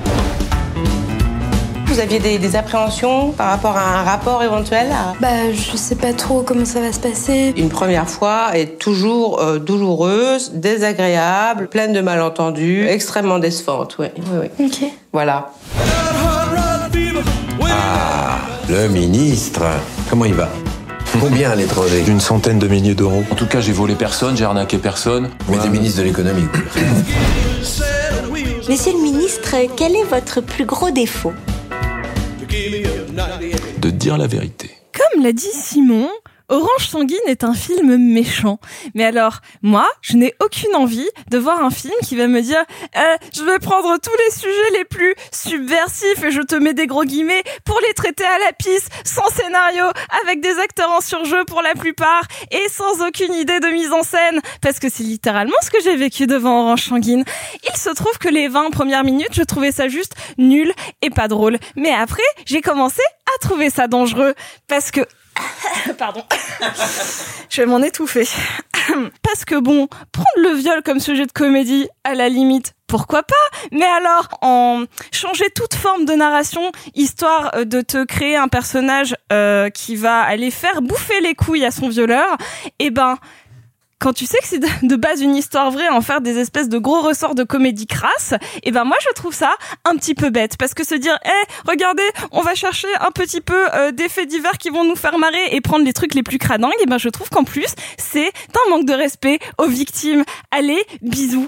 Vous aviez des, des appréhensions par rapport à un rapport éventuel à- Bah, je sais pas trop comment ça va se passer. Une première fois est toujours euh, douloureuse, désagréable, pleine de malentendus, extrêmement décevante. Oui, oui, oui. Ok. Voilà. Ah, le ministre. Comment il va? Combien à l'étranger? Une centaine de milliers d'euros. En tout cas, j'ai volé personne, j'ai arnaqué personne. Mais t'es ministre de l'économie. Monsieur le ministre, quel est votre plus gros défaut? De dire la vérité. Comme l'a dit Simon, Orange Sanguine est un film méchant. Mais alors, moi, je n'ai aucune envie de voir un film qui va me dire Euh, je vais prendre tous les sujets les plus subversifs et je te mets des gros guillemets pour les traiter à la pisse, sans scénario, avec des acteurs en surjeu pour la plupart et sans aucune idée de mise en scène. Parce que c'est littéralement ce que j'ai vécu devant Orange Sanguine. Il se trouve que les 20 premières minutes, je trouvais ça juste nul et pas drôle. Mais après, j'ai commencé à trouver ça dangereux. Parce que Pardon. Je vais m'en étouffer. Parce que bon, prendre le viol comme sujet de comédie, à la limite, pourquoi pas? Mais alors, en changer toute forme de narration, histoire euh, de te créer un personnage euh, qui va aller faire bouffer les couilles à son violeur, eh ben, quand tu sais que c'est de base une histoire vraie, en faire des espèces de gros ressorts de comédie crasse, et ben moi je trouve ça un petit peu bête parce que se dire, eh regardez, on va chercher un petit peu euh, des faits divers qui vont nous faire marrer et prendre les trucs les plus cradingues, et ben je trouve qu'en plus c'est un manque de respect aux victimes. Allez, bisous.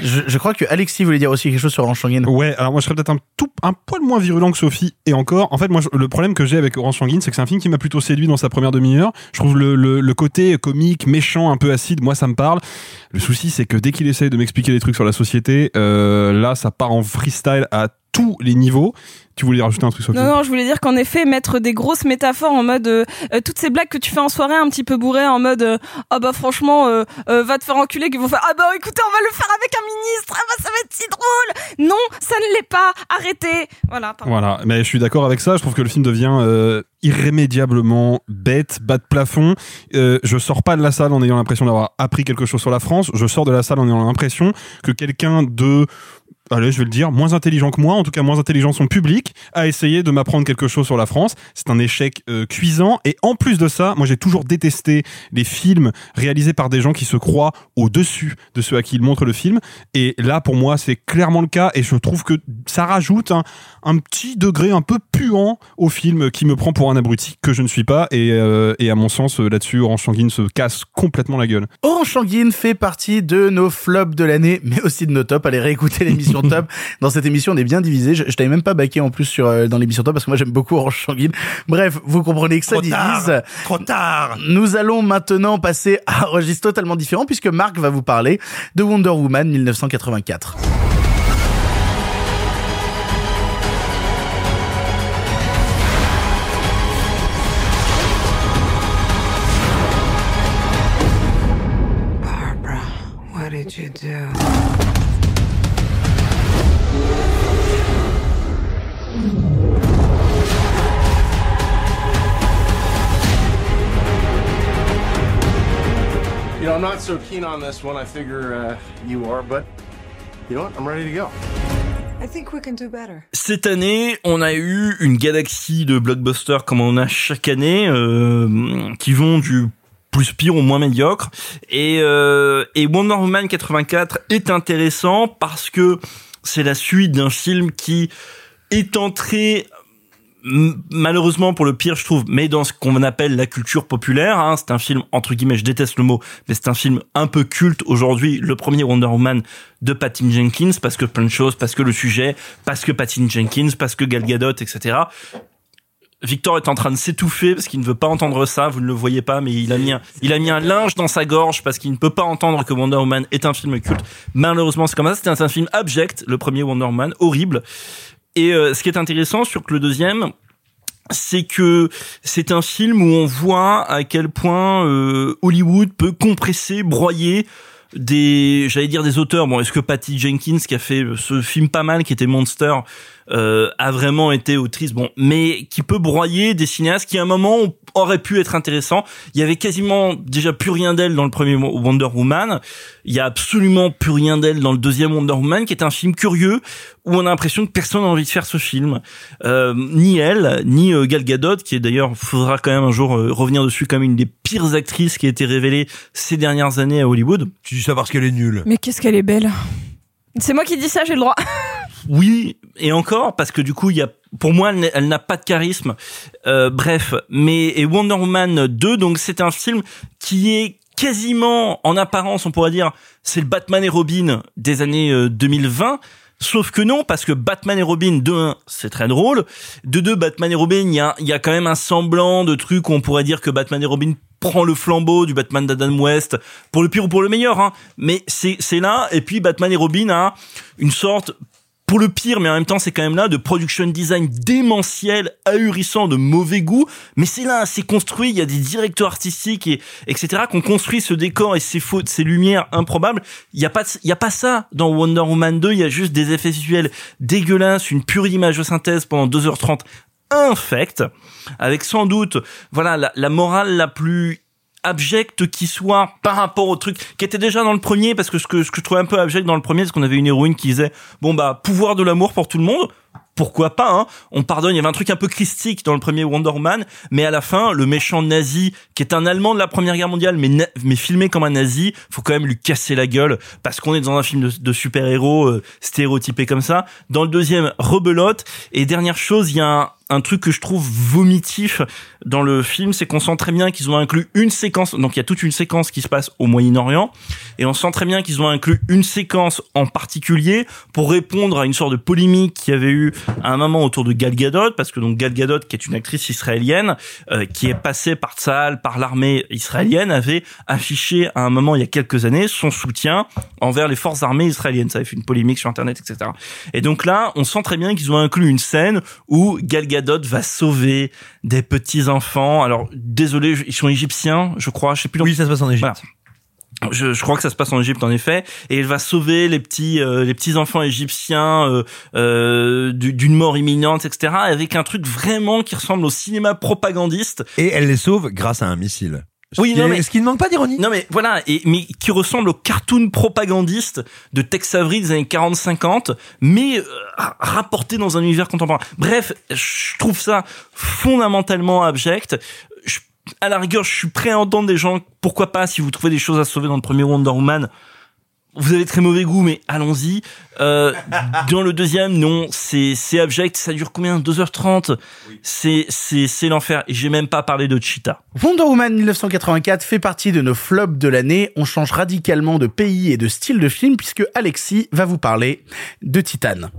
Je, je crois que Alexis voulait dire aussi quelque chose sur Orange Sanguine. Ouais, alors moi je serais peut-être un tout un poil moins virulent que Sophie et encore. En fait, moi je- le problème que j'ai avec Orange Sanguine, c'est que c'est un film qui m'a plutôt séduit dans sa première demi-heure. Je trouve le, le, le côté comique, méchant, un peu moi ça me parle. Le souci, c'est que dès qu'il essaye de m'expliquer des trucs sur la société, euh, là ça part en freestyle à tous les niveaux. Tu voulais rajouter un truc Sophie Non, non, je voulais dire qu'en effet, mettre des grosses métaphores en mode euh, euh, toutes ces blagues que tu fais en soirée un petit peu bourré en mode euh, ah bah franchement euh, va te faire enculer qu'ils vont faire ah bah écoutez on va le faire avec un ministre ah bah ça va être si drôle non ça ne l'est pas arrêtez voilà pardon. Voilà, mais je suis d'accord avec ça. Je trouve que le film devient irrémédiablement bête, bas de plafond. Euh, je sors pas de la salle en ayant l'impression d'avoir appris quelque chose sur la France. Je sors de la salle en ayant l'impression que quelqu'un de allez, je vais le dire, moins intelligent que moi, en tout cas moins intelligent son public, a essayé de m'apprendre quelque chose sur la France. C'est un échec euh, cuisant. Et en plus de ça, moi j'ai toujours détesté les films réalisés par des gens qui se croient au-dessus de ceux à qui ils montrent le film. Et là, pour moi, c'est clairement le cas. Et je trouve que ça rajoute un, petit degré un peu puant au film qui me prend pour un abruti que je ne suis pas. Et, euh, à mon sens, euh, là-dessus, Orange Sanguine se casse complètement la gueule. Orange Sanguine fait partie de nos flops de l'année, mais aussi de nos tops. Allez réécouter l'émission top. Dans cette émission, on est bien divisé. Je, je t'avais même pas baqué en plus sur euh, dans l'émission top parce que moi j'aime beaucoup Orange Sanguine. Bref, vous comprenez que ça Trop divise. trop tard. Nous allons maintenant passer à un registre totalement différent puisque Marc va vous parler de Wonder Woman 1984. So keen on this one. I figure uh, you are, but you know what? I'm ready to go. I think we can do better. Cette année, on a eu une galaxie de blockbusters comme on a chaque année, euh, qui vont du plus pire au moins médiocre. Et, euh, et Wonder Woman 84 est intéressant parce que c'est la suite d'un film qui est entré malheureusement pour le pire je trouve mais dans ce qu'on appelle la culture populaire hein, c'est un film entre guillemets je déteste le mot mais c'est un film un peu culte aujourd'hui le premier Wonder Woman de Patty Jenkins parce que plein de choses parce que le sujet parce que Patty Jenkins parce que Gal Gadot etc Victor est en train de s'étouffer parce qu'il ne veut pas entendre ça. Vous ne le voyez pas, mais il a mis un, il a mis un linge dans sa gorge parce qu'il ne peut pas entendre que Wonder Woman est un film culte. Malheureusement, c'est comme ça. C'était un, un film abject, le premier Wonder Woman, horrible. Et euh, ce qui est intéressant sur le deuxième, c'est que c'est un film où on voit à quel point euh, Hollywood peut compresser, broyer des, j'allais dire des auteurs. Bon, est-ce que Patty Jenkins qui a fait ce film pas mal, qui était Monster, euh, a vraiment été autrice Bon, mais qui peut broyer des cinéastes qui à un moment auraient pu être intéressants. Il y avait quasiment déjà plus rien d'elle dans le premier Wonder Woman. Il y a absolument plus rien d'elle dans le deuxième Wonder Woman, qui est un film curieux où on a l'impression que personne n'a envie de faire ce film. Euh, ni elle, ni euh, Gal Gadot, qui est d'ailleurs, faudra quand même un jour euh, revenir dessus comme une des pires actrices qui a été révélée ces dernières années à Hollywood. Tu dis ça parce qu'elle est nulle. Mais qu'est-ce qu'elle est belle. C'est moi qui dis ça, j'ai le droit. Oui, et encore parce que du coup, il y a pour moi, elle n'a- pas de charisme. Euh, bref, mais et Wonder Woman 2, donc c'est un film qui est quasiment en apparence, on pourrait dire, c'est le Batman et Robin des années euh, 2020. Sauf que non, parce que Batman et Robin, de 1, c'est très drôle. De 2, Batman et Robin, il y a, y a quand même un semblant de truc où on pourrait dire que Batman et Robin prend le flambeau du Batman d'Adam West, pour le pire ou pour le meilleur, hein. Mais c'est, c'est là, et puis Batman et Robin a une sorte, pour le pire, mais en même temps, c'est quand même là, de production design démentiel, ahurissant, de mauvais goût. Mais c'est là, c'est construit, il y a des directeurs artistiques et, etc., qu'on construit ce décor et ces fautes, ces lumières improbables. Il y a pas, y a pas ça dans Wonder Woman 2, il y a juste des effets visuels dégueulasses, une pure image de synthèse pendant 2h30 infecte, avec sans doute, voilà, la morale la plus abjecte qui soit par rapport au truc qui était déjà dans le premier parce que ce que ce que je trouvais un peu abject dans le premier c'est qu'on avait une héroïne qui disait bon bah pouvoir de l'amour pour tout le monde pourquoi pas hein. On pardonne il y avait un truc un peu christique dans le premier Wonder Woman mais à la fin le méchant nazi qui est un allemand de la première guerre mondiale mais mais filmé comme un nazi faut quand même lui casser la gueule parce qu'on est dans un film de, de super-héros euh, stéréotypé comme ça. Dans le deuxième rebelote. Et dernière chose il y a un un truc que je trouve vomitif dans le film, c'est qu'on sent très bien qu'ils ont inclus une séquence, donc il y a toute une séquence qui se passe au Moyen-Orient, et on sent très bien qu'ils ont inclus une séquence en particulier pour répondre à une sorte de polémique qu'il y avait eu à un moment autour de Gal Gadot, parce que donc Gal Gadot, qui est une actrice israélienne, euh, qui est passée par Tsahal, par l'armée israélienne, avait affiché à un moment il y a quelques années son soutien envers les forces armées israéliennes. Ça avait fait une polémique sur Internet, etc. Et donc là, on sent très bien qu'ils ont inclus une scène où Gal Gadot va sauver des petits enfants. Alors désolé, ils sont égyptiens, je crois. Je sais plus. Oui, ça se passe en Égypte. Je, je crois que ça se passe en Égypte en effet, et elle va sauver les petits euh, les petits enfants égyptiens euh, euh, du- d'une mort imminente, etc. Avec un truc vraiment qui ressemble au cinéma propagandiste. Et elle les sauve grâce à un missile. Oui, non, mais est-ce qu'il ne manque pas d'ironie Non, mais voilà, et mais qui ressemble au cartoon propagandiste de Tex Avery des années 40-50, mais euh, rapporté dans un univers contemporain. Bref, je trouve ça fondamentalement abject. Je- à la rigueur, je suis prêt à entendre des gens. Pourquoi pas si vous trouvez des choses à sauver dans le premier Wonder Woman. Vous avez très mauvais goût, mais allons-y. Euh, dans le deuxième, non, c'est c'est abject. Ça dure combien? 2h30 C'est c'est c'est l'enfer. Et j'ai même pas parlé de Cheetah. Wonder Woman 1984 fait partie de nos flops de l'année. On change radicalement de pays et de style de film puisque Alexis va vous parler de Titan.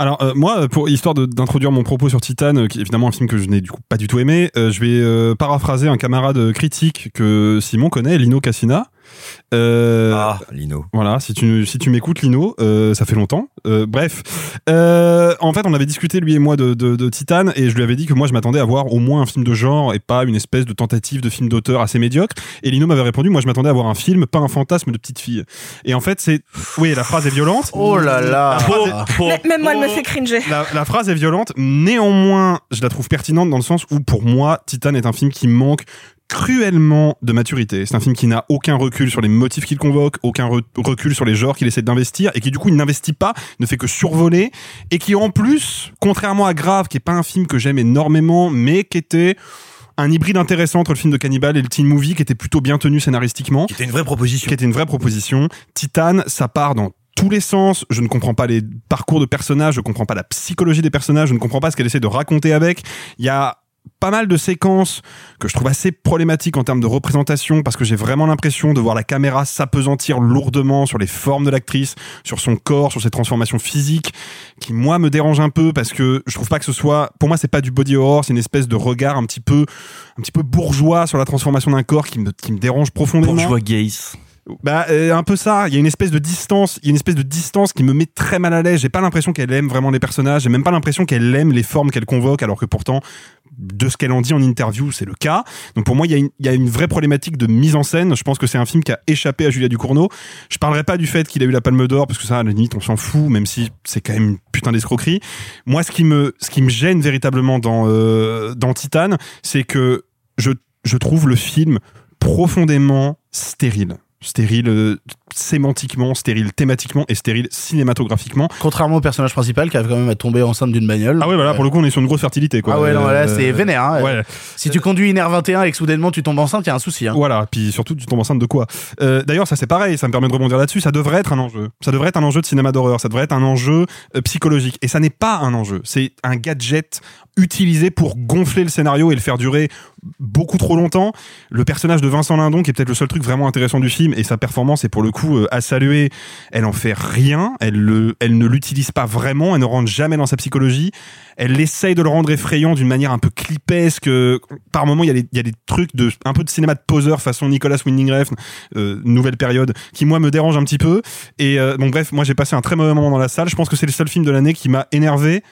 Alors euh, moi, pour histoire d'introduire mon propos sur Titan, euh, qui est évidemment un film que je n'ai du coup pas du tout aimé, euh, je vais euh, paraphraser un camarade critique que Simon connaît, Lino Cassina. Euh, Ah, Lino. Voilà, si tu si tu m'écoutes, Lino, euh, ça fait longtemps. Euh, bref, Euh, en fait, on avait discuté lui et moi de, de, de Titan, et je lui avais dit que moi, je m'attendais à voir au moins un film de genre et pas une espèce de tentative de film d'auteur assez médiocre. Et Lino m'avait répondu, moi, je m'attendais à voir un film, pas un fantasme de petite fille. Et en fait, c'est, oui, la phrase est violente. Oh là là. Est- Même moi, elle me fait cringer. la, la phrase est violente, néanmoins, je la trouve pertinente dans le sens où, pour moi, Titan est un film qui manque cruellement de maturité. C'est un film qui n'a aucun recul sur les motifs qu'il convoque, aucun re- recul sur les genres qu'il essaie d'investir, et qui du coup il n'investit pas, ne fait que survoler, et qui en plus, contrairement à Grave, qui est pas un film que j'aime énormément, mais qui était un hybride intéressant entre le film de Cannibal et le teen movie, qui était plutôt bien tenu scénaristiquement. Qui était une vraie proposition. Qui était une vraie proposition. Titan, ça part dans tous les sens. Je ne comprends pas les parcours de personnages, je comprends pas la psychologie des personnages, je ne comprends pas ce qu'elle essaie de raconter avec. Il y a pas mal de séquences que je trouve assez problématiques en termes de représentation parce que j'ai vraiment l'impression de voir la caméra s'apesantir lourdement sur les formes de l'actrice, sur son corps, sur ses transformations physiques qui moi me dérange un peu parce que je trouve pas que ce soit pour moi c'est pas du body horror, c'est une espèce de regard un petit peu un petit peu bourgeois sur la transformation d'un corps qui me dérange profondément. Bourgeois gays. Bah euh, un peu ça, il y a une espèce de distance, il y a une espèce de distance qui me met très mal à l'aise. J'ai pas l'impression qu'elle aime vraiment les personnages, j'ai même pas l'impression qu'elle aime les formes qu'elle convoque alors que pourtant de ce qu'elle en dit en interview, c'est le cas. Donc pour moi, il y, a une, il y a une vraie problématique de mise en scène. Je pense que c'est un film qui a échappé à Julia Ducournau. Je parlerai pas du fait qu'il a eu la Palme d'Or parce que ça, à la limite, on s'en fout, même si c'est quand même une putain d'escroquerie. Moi, ce qui me, ce qui me gêne véritablement dans euh, dans Titan, c'est que je je trouve le film profondément stérile. Stérile euh, sémantiquement, stérile thématiquement et stérile cinématographiquement. Contrairement au personnage principal qui arrive quand même à tomber enceinte d'une bagnole. Ah ouais, voilà, pour le coup, on est sur une grosse fertilité, quoi. Ah ouais, non, là, Euh, c'est vénère. Hein. Ouais. Si tu conduis une R21 et que soudainement tu tombes enceinte, il y a un souci. Hein. Voilà, puis surtout tu tombes enceinte de quoi? Euh, D'ailleurs, ça c'est pareil, ça me permet de rebondir là-dessus. Ça devrait être un enjeu. Ça devrait être un enjeu de cinéma d'horreur. Ça devrait être un enjeu psychologique. Et ça n'est pas un enjeu. C'est un gadget utilisé pour gonfler le scénario et le faire durer beaucoup trop longtemps. Le personnage de Vincent Lindon, qui est peut-être le seul truc vraiment intéressant du film, et sa performance est pour le coup euh, à saluer. Elle en fait rien. Elle le, elle ne l'utilise pas vraiment. Elle ne rentre jamais dans sa psychologie. Elle essaye de le rendre effrayant d'une manière un peu clipesque. Par moment, il y a des, trucs de un peu de cinéma de poseur façon Nicolas Winding Refn, euh, nouvelle période, qui moi me dérange un petit peu. Et euh, bon bref, moi j'ai passé un très mauvais moment dans la salle. Je pense que c'est le seul film de l'année qui m'a énervé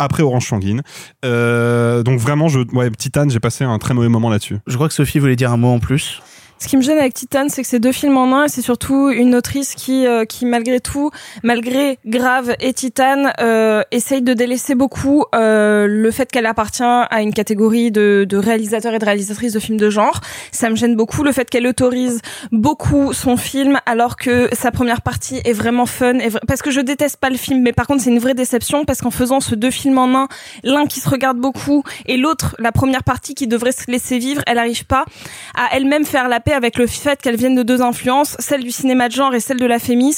après Orange Sanguine. Euh, donc vraiment, je, ouais, Titan, j'ai passé un très mauvais moment là-dessus. Je crois que Sophie voulait dire un mot en plus. Ce qui me gêne avec Titan, c'est que c'est deux films en un et c'est surtout une autrice qui, euh, qui malgré tout, malgré Grave et Titan, euh, essaye de délaisser beaucoup euh, le fait qu'elle appartient à une catégorie de, de réalisateurs et de réalisatrices de films de genre. Ça me gêne beaucoup le fait qu'elle autorise beaucoup son film alors que sa première partie est vraiment fun. Parce que je déteste pas le film, mais par contre c'est une vraie déception parce qu'en faisant ce deux films en un, l'un qui se regarde beaucoup et l'autre, la première partie qui devrait se laisser vivre, elle n'arrive pas à elle-même faire la paix avec le fait qu'elle vienne de deux influences, celle du cinéma de genre et celle de la fémis.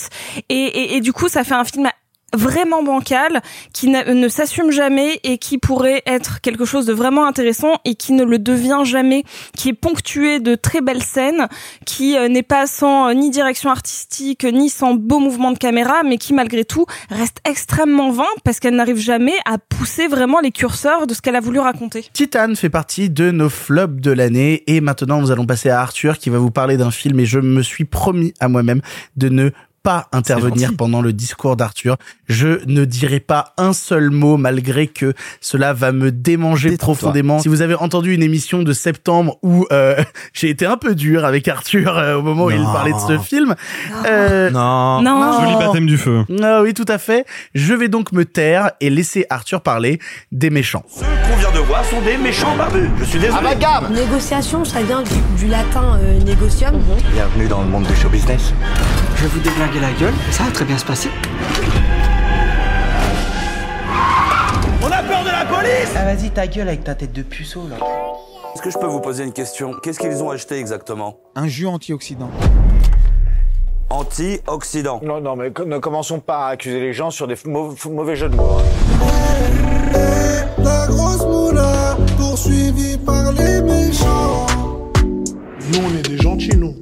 Et du coup, ça fait un film vraiment bancal, qui ne s'assume jamais et qui pourrait être quelque chose de vraiment intéressant et qui ne le devient jamais, qui est ponctué de très belles scènes, qui euh, n'est pas sans euh, ni direction artistique ni sans beaux mouvements de caméra, mais qui malgré tout reste extrêmement vain parce qu'elle n'arrive jamais à pousser vraiment les curseurs de ce qu'elle a voulu raconter. Titan fait partie de nos flops de l'année et maintenant nous allons passer à Arthur qui va vous parler d'un film et je me suis promis à moi-même de ne pas intervenir pendant le discours d'Arthur. Je ne dirai pas un seul mot malgré que cela va me démanger profondément. Si vous avez entendu une émission de septembre où euh, j'ai été un peu dur avec Arthur euh, au moment où il parlait de ce film. euh, Non. Non. Joli baptême du feu. ah oui, tout à fait. Je vais donc me taire et laisser Arthur parler des méchants. Ceux qu'on vient de voir sont des méchants barbus. Je suis désolé. Amalgame Négociation, ça vient du, du latin euh, négocium. Bienvenue dans le monde du show business. Je vais vous déglinguer la gueule, ça va très bien se passer. Police Ah vas-y ta gueule avec ta tête de puceau là. Est-ce que je peux vous poser une question? Qu'est-ce qu'ils ont acheté exactement? Un jus antioxydant. Anti-Occident. Non, non, mais ne commençons pas à accuser les gens sur des mauvais jeux de mots. hein. La grosse moula, poursuivie par les méchants. Nous, on est des gentils, nous,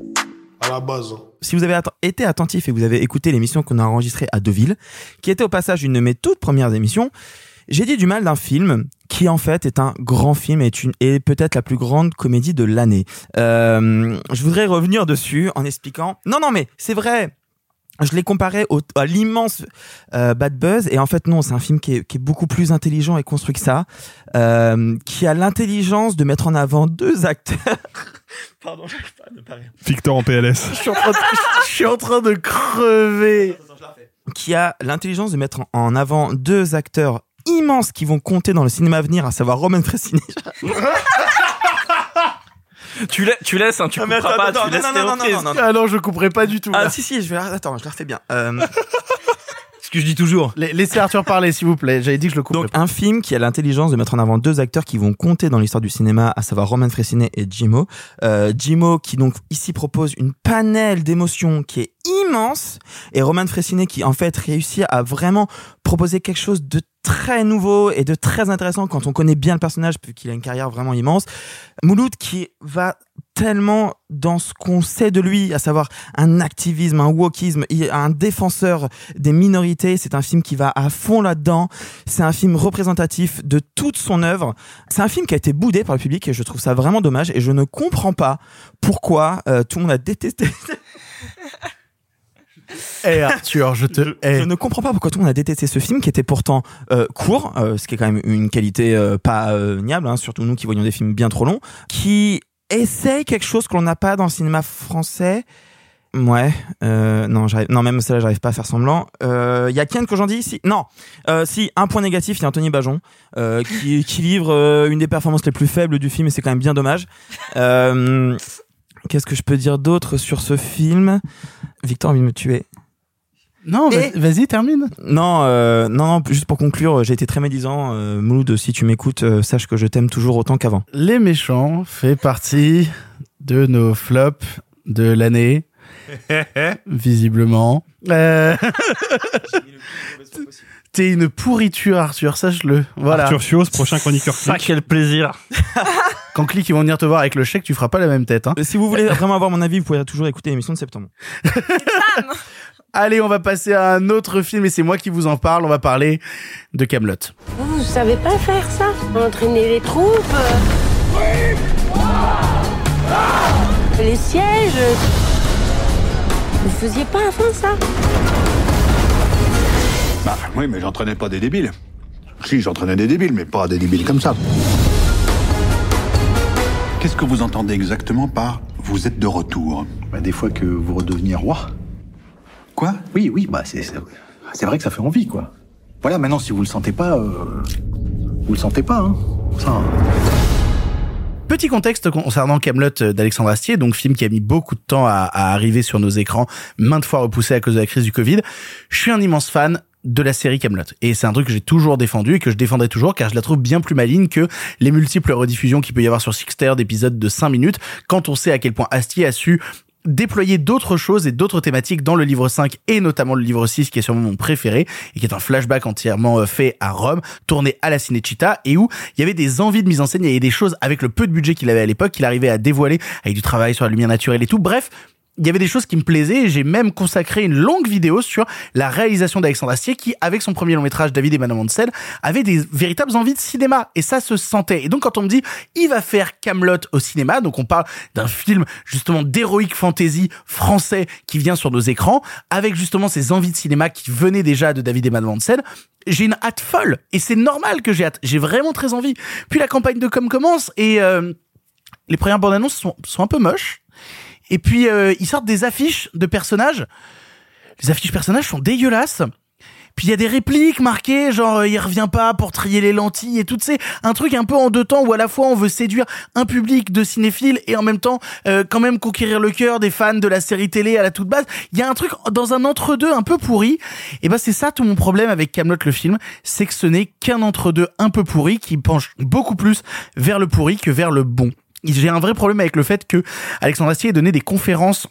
à la base. si vous avez été attentif et vous avez écouté l'émission qu'on a enregistrée à Deauville, qui était au passage une de mes toutes premières émissions, j'ai dit du mal d'un film qui en fait est un grand film et est une et peut-être la plus grande comédie de l'année. Euh, je voudrais revenir dessus en expliquant. Non, non, mais c'est vrai. Je l'ai comparé au, à l'immense euh, Bad Buzz et en fait non, c'est un film qui est, qui est beaucoup plus intelligent et construit que ça, euh, qui a l'intelligence de mettre en avant deux acteurs. Pardon, j'arrive pas à ne pas rire. Victor en PLS. Je suis en train de, je suis en train de crever. qui a l'intelligence de mettre en avant deux acteurs immenses qui vont compter dans le cinéma à venir, à savoir Roman Fresini. Tu, la- tu laisses, hein, tu Ah, couperas attends, pas, attends, tu laisses non, non, non, non, non, non. Ah non, je couperai pas du tout. Ah là. si si, je vais attends, je la refais bien. Euh, Ce que je dis toujours. La- Laissez Arthur parler, s'il vous plaît. J'avais dit que je le couperais donc un film qui a l'intelligence de mettre en avant deux acteurs qui vont compter dans l'histoire du cinéma, à savoir Roman Fresini et Jimo. Euh, Jimo qui donc ici propose une panel d'émotions qui est immense et Roman Fresini qui en fait réussit à vraiment proposer quelque chose de très nouveau et de très intéressant quand on connaît bien le personnage puisqu'il a une carrière vraiment immense. Mouloud qui va tellement dans ce qu'on sait de lui, à savoir un activisme, un wokisme, un défenseur des minorités. C'est un film qui va à fond là-dedans. C'est un film représentatif de toute son œuvre. C'est un film qui a été boudé par le public et je trouve ça vraiment dommage et je ne comprends pas pourquoi euh, tout le monde a détesté. Eh Arthur, je te hais. Je ne comprends pas pourquoi tout le monde a détesté ce film qui était pourtant euh, court, euh, ce qui est quand même une qualité euh, pas euh, niable, hein, surtout nous qui voyons des films bien trop longs, qui essaye quelque chose que l'on n'a pas dans le cinéma français. Ouais, euh, non, j'arrive, non, même celle-là, j'arrive pas à faire semblant. Euh, Il y a Ken que j'en dis si, non, euh, si un point négatif, il y a Anthony Bajon euh, qui, qui livre euh, une des performances les plus faibles du film et c'est quand même bien dommage. Euh, Qu'est-ce que je peux dire d'autre sur ce film? Victor a envie de me tuer. Non, vas- vas-y, termine. Non, euh, non, non, juste pour conclure, j'ai été très médisant. Euh, Mouloud, si tu m'écoutes, euh, sache que je t'aime toujours autant qu'avant. Les méchants fait partie de nos flops de l'année. Visiblement. T'es une pourriture, Arthur, sache-le. Voilà. Arthur Fios, prochain chroniqueur Ça, clic. quel plaisir. Quand Click ils vont venir te voir avec le chèque, tu feras pas la même tête. Hein. Si vous voulez vraiment avoir mon avis, vous pouvez toujours écouter l'émission de septembre. Allez, on va passer à un autre film et c'est moi qui vous en parle. On va parler de Camelot. Vous, savez pas faire ça? Entraîner les troupes? Euh, Les sièges? Vous faisiez pas avant ça? Bah oui, mais j'entraînais pas des débiles. Si, j'entraînais des débiles, mais pas des débiles comme ça. Qu'est-ce que vous entendez exactement par vous êtes de retour Bah, des fois que vous redeveniez roi. Quoi? Oui, oui, bah c'est c'est- c'est vrai que ça fait envie, quoi. Voilà, maintenant, si vous le sentez pas, euh, vous le sentez pas, hein. Ça, hein. Petit contexte concernant Camelot d'Alexandre Astier, donc film qui a mis beaucoup de temps à, à arriver sur nos écrans, maintes fois repoussé à cause de la crise du Covid. Je suis un immense fan de la série Camelot et c'est un truc que j'ai toujours défendu et que je défendrai toujours car je la trouve bien plus maligne que les multiples rediffusions qu'il peut y avoir sur Sixter d'épisodes de 5 minutes quand on sait à quel point Astier a su déployer d'autres choses et d'autres thématiques dans le livre 5 et notamment le livre 6 qui est sûrement mon préféré et qui est un flashback entièrement euh, fait à Rome, tourné à la Cinecittà et où il y avait des envies de mise en scène, il y avait des choses avec le peu de budget qu'il avait à l'époque qu'il arrivait à dévoiler avec du travail sur la lumière naturelle et tout. Bref, il y avait des choses qui me plaisaient et j'ai même consacré une longue vidéo sur la réalisation d'Alexandre Astier qui, avec son premier long métrage David et Madame Ansel, avait des véritables envies de cinéma et ça se sentait. Et donc quand on me dit il va faire Camelot au cinéma, donc on parle d'un film justement d'héroïque fantasy français qui vient sur nos écrans avec justement ces envies de cinéma qui venaient déjà de David et Madame Ansel, j'ai une hâte folle et c'est normal que j'ai hâte. J'ai vraiment très envie. Puis la campagne de com commence et euh, les premières bandes annonces sont, sont un peu moches. Et puis euh, ils sortent des affiches de personnages. Les affiches personnages sont dégueulasses. Puis il y a des répliques marquées, genre euh, il revient pas pour trier les lentilles et tout, c'est un truc un peu en deux temps où à la fois on veut séduire un public de cinéphiles et en même temps euh, quand même conquérir le cœur des fans de la série télé à la toute base. Il y a un truc dans un entre-deux un peu pourri. Et ben c'est ça tout mon problème avec Camelot le film, c'est que ce n'est qu'un entre-deux un peu pourri qui penche beaucoup plus vers le pourri que vers le bon. J'ai un vrai problème avec le fait que Alexandre Astier ait donné des conférences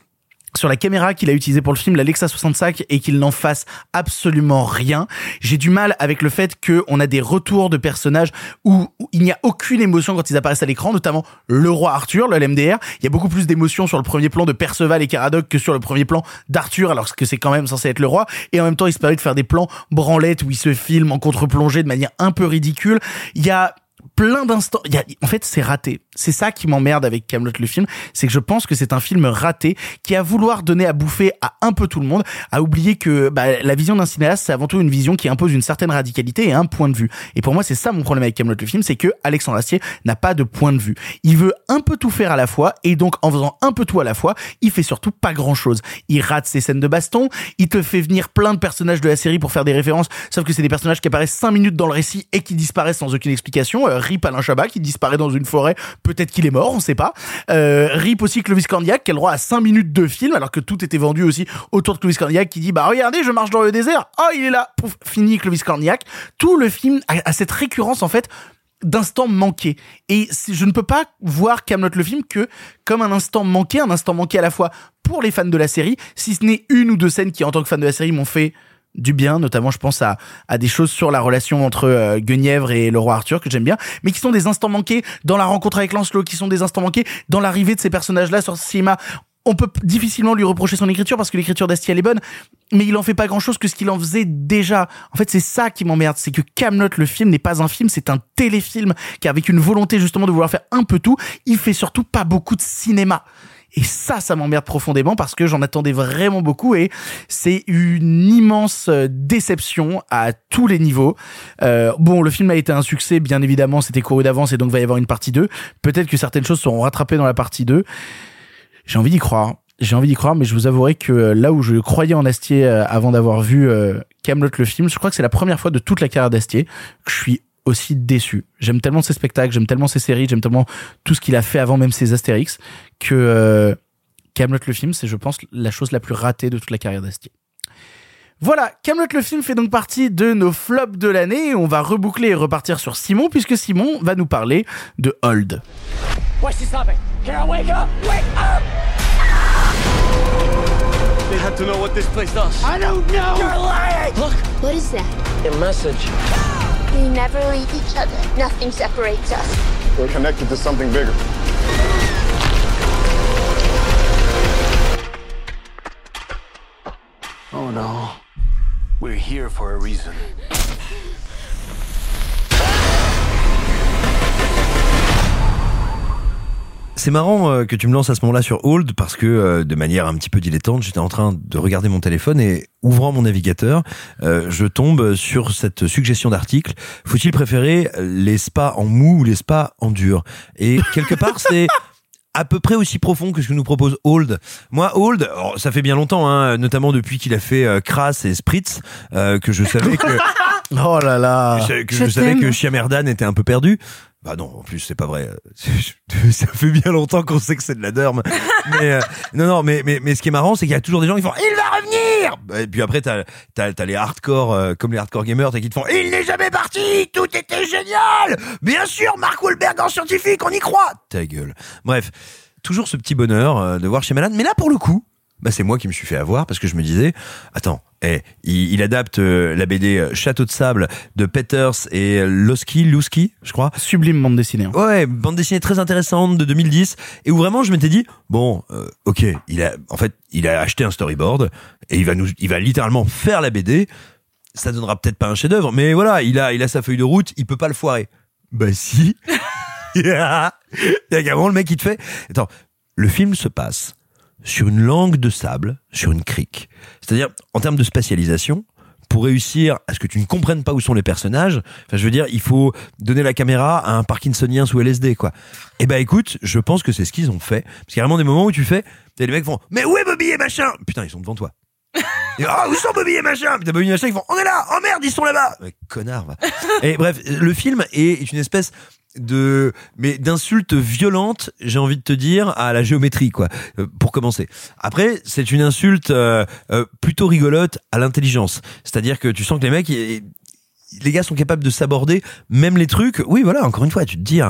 sur la caméra qu'il a utilisée pour le film, l'Alexa 65, et qu'il n'en fasse absolument rien. J'ai du mal avec le fait qu'on a des retours de personnages où, il n'y a aucune émotion quand ils apparaissent à l'écran, notamment le roi Arthur, le LMDR. Il y a beaucoup plus d'émotion sur le premier plan de Perceval et Caradoc que sur le premier plan d'Arthur, alors que c'est quand même censé être le roi. Et en même temps, il se permet de faire des plans branlettes où il se filme en contre-plongée de manière un peu ridicule. Il y a plein d'instants. En fait, c'est raté. C'est ça qui m'emmerde avec Camelot le film, c'est que je pense que c'est un film raté qui a vouloir donner à bouffer à un peu tout le monde, a oublié que bah, la vision d'un cinéaste, c'est avant tout une vision qui impose une certaine radicalité et un point de vue. Et pour moi, c'est ça mon problème avec Camelot le film, c'est que Alexandre Astier n'a pas de point de vue. Il veut un peu tout faire à la fois et donc en faisant un peu tout à la fois, il fait surtout pas grand chose. Il rate ses scènes de baston, il te fait venir plein de personnages de la série pour faire des références, sauf que c'est des personnages qui apparaissent 5 minutes dans le récit et qui disparaissent sans aucune explication. Euh, Rip Alain Chabat qui disparaît dans une forêt, peut-être qu'il est mort, on sait pas. Euh, Rip aussi Clovis Cornillac qui a le droit à 5 minutes de film alors que tout était vendu aussi autour de Clovis Cornillac qui dit bah regardez je marche dans le désert, oh il est là, pouf, fini Clovis Cornillac. Tout le film a, cette récurrence en fait d'instants manqués. Et je ne peux pas voir Camelot le film que comme un instant manqué, un instant manqué à la fois pour les fans de la série, si ce n'est une ou deux scènes qui en tant que fan de la série m'ont fait du bien, notamment je pense à, à des choses sur la relation entre euh, Guenièvre et le roi Arthur que j'aime bien, mais qui sont des instants manqués dans la rencontre avec Lancelot, qui sont des instants manqués dans l'arrivée de ces personnages-là sur le cinéma. On peut difficilement lui reprocher son écriture parce que l'écriture d'Astier elle est bonne, mais il en fait pas grand chose que ce qu'il en faisait déjà. En fait, c'est ça qui m'emmerde, c'est que Camelot le film n'est pas un film, c'est un téléfilm qui avec une volonté justement de vouloir faire un peu tout, il fait surtout pas beaucoup de cinéma. Et ça, ça m'emmerde profondément parce que j'en attendais vraiment beaucoup et c'est une immense euh, déception à tous les niveaux. Euh, bon, le film a été un succès, bien évidemment, c'était couru d'avance et donc va y avoir une partie 2. Peut-être que certaines choses seront rattrapées dans la partie 2. J'ai envie d'y croire. J'ai envie d'y croire, mais je vous avouerai que euh, là où je croyais en Astier euh, avant d'avoir vu Camelot le film, je crois que c'est la première fois de toute la carrière d'Astier que je suis aussi déçu. J'aime tellement ses spectacles, j'aime tellement ses séries, j'aime tellement tout ce qu'il a fait avant même ses Astérix que euh, Camelot le film, c'est je pense la chose la plus ratée de toute la carrière d'Astier. Voilà, Camelot le film fait donc partie de nos flops de l'année. On va reboucler et repartir sur Simon puisque Simon va nous parler de Hold. Why is she stopping? Carol, wake up! Wake up! They have to know what this place does. I don't know! You're lying! Look! What is that? A message. We never leave each other. Nothing separates us. We're connected to something bigger. Oh no. We're here for a reason. C'est marrant euh, que tu me lances à ce moment-là sur Hold parce que euh, de manière un petit peu dilettante, j'étais en train de regarder mon téléphone et ouvrant mon navigateur, euh, je tombe sur cette suggestion d'article. Faut-il préférer les spas en mou ou les spas en dur? Et quelque part, c'est à peu près aussi profond que ce que nous propose Hold. Moi, Hold, alors, ça fait bien longtemps, hein, notamment depuis qu'il a fait euh, Crass et Spritz, euh, que je savais que Oh là là. que, que je, savais que Chiamerdan était un peu perdu. Bah non, en plus c'est pas vrai. Ça fait bien longtemps qu'on sait que c'est de la derme. mais euh, non, non, mais, mais mais ce qui est marrant, c'est qu'il y a toujours des gens qui font il va revenir. Et puis après t'as t'as t'as les hardcore euh, comme les hardcore gamers t'as qui te font il n'est jamais parti, tout était génial. Bien sûr, Mark Wahlberg en scientifique, on y croit. Ta gueule. Bref. toujours ce petit bonheur euh, de voir chez Malade. Mais là, pour le coup, bah, c'est moi qui me suis fait avoir parce que je me disais, attends, eh, il, il adapte euh, la BD euh, Château de sable de Peters et Losky, Lusky, je crois. Sublime bande dessinée. hein. Ouais, bande dessinée très intéressante de 2010 et où vraiment je m'étais dit bon, euh, ok, il a en fait il a acheté un storyboard et il va nous, il va littéralement faire la BD. Ça donnera peut-être pas un chef-d'œuvre, mais voilà, il a, il a sa feuille de route, il peut pas le foirer. Bah si. Il y a vraiment le mec il te fait. Attends, le film se passe sur une langue de sable, sur une crique. C'est-à-dire, en termes de spatialisation, pour réussir à ce que tu ne comprennes pas où sont les personnages, enfin, je veux dire, il faut donner la caméra à un Parkinsonien sous LSD, quoi. Eh ben, écoute, je pense que c'est ce qu'ils ont fait. Parce qu'il y a vraiment des moments où tu fais, et les mecs font, mais où est Bobby et machin? Putain, ils sont devant toi. Ah, où sont Bobby et machin? Putain, Bobby et machin, ils font, on est là! Oh merde, ils sont là-bas! Connard. Et bref, le film est, une espèce de mais d'insultes violentes j'ai envie de te dire à la géométrie quoi euh, pour commencer après c'est une insulte euh, euh, plutôt rigolote à l'intelligence c'est-à-dire que tu sens que les mecs les gars sont capables de s'aborder même les trucs oui voilà encore une fois tu te dis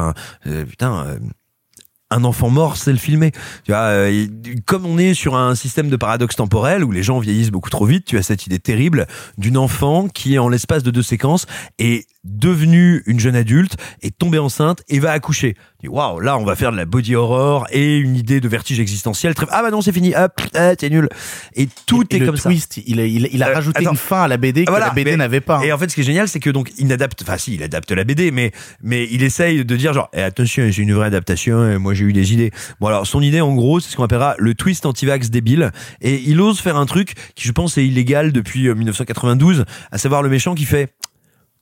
putain un enfant mort, c'est le filmer. Tu vois, euh, comme on est sur un système de paradoxe temporel où les gens vieillissent beaucoup trop vite, tu as cette idée terrible d'une enfant qui, en l'espace de deux séquences, est devenue une jeune adulte, est tombée enceinte et va accoucher. Waouh, là, on va faire de la body horror et une idée de vertige existentiel. Très- Ah bah non, c'est fini. Hop, ah, t'es nul. Et tout Et est comme ça. twist, il a, il a, il a Euh, rajouté attends. une fin à la BD que Voilà, la BD n'avait pas. Et en fait, ce qui est génial, c'est que donc il adapte, enfin si, il adapte la BD, mais mais il essaye de dire genre, eh, attention, c'est une vraie adaptation. Et moi, j'ai eu des idées. Bon alors, son idée, en gros, c'est ce qu'on appellera le twist anti-vax débile. Et il ose faire un truc qui, je pense, est illégal depuis euh, 1992, à savoir le méchant qui fait,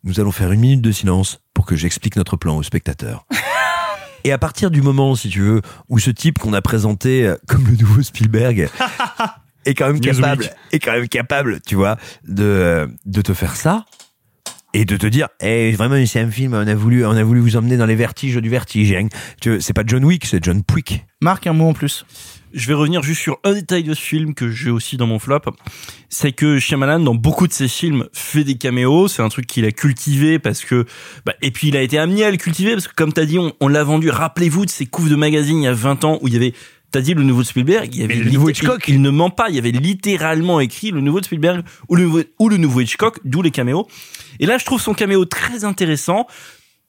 nous allons faire une minute de silence pour que j'explique notre plan aux spectateurs. Et à partir du moment, si tu veux, où ce type qu'on a présenté euh, comme le nouveau Spielberg est quand même Newsweek. capable, est quand même capable, tu vois, de euh, de te faire ça et de te dire, eh vraiment c'est un film, on a voulu, on a voulu vous emmener dans les vertiges du vertige. hein. C'est pas John Wick, c'est John Puig. Marc, un mot en plus. Je vais revenir juste sur un détail de ce film que j'ai aussi dans mon flop. C'est que Shyamalan, dans beaucoup de ses films, fait des caméos. C'est un truc qu'il a cultivé parce que, bah, et puis il a été amené à le cultiver parce que, comme t'as dit, on, on l'a vendu. Rappelez-vous de ces couves de magazines il y a 20 ans où il y avait, t'as dit le nouveau de Spielberg, il y avait le nouveau Il, il ne ment pas. Il y avait littéralement écrit le nouveau de Spielberg ou le nouveau, ou le nouveau Hitchcock, d'où les caméos. Et là, je trouve son caméo très intéressant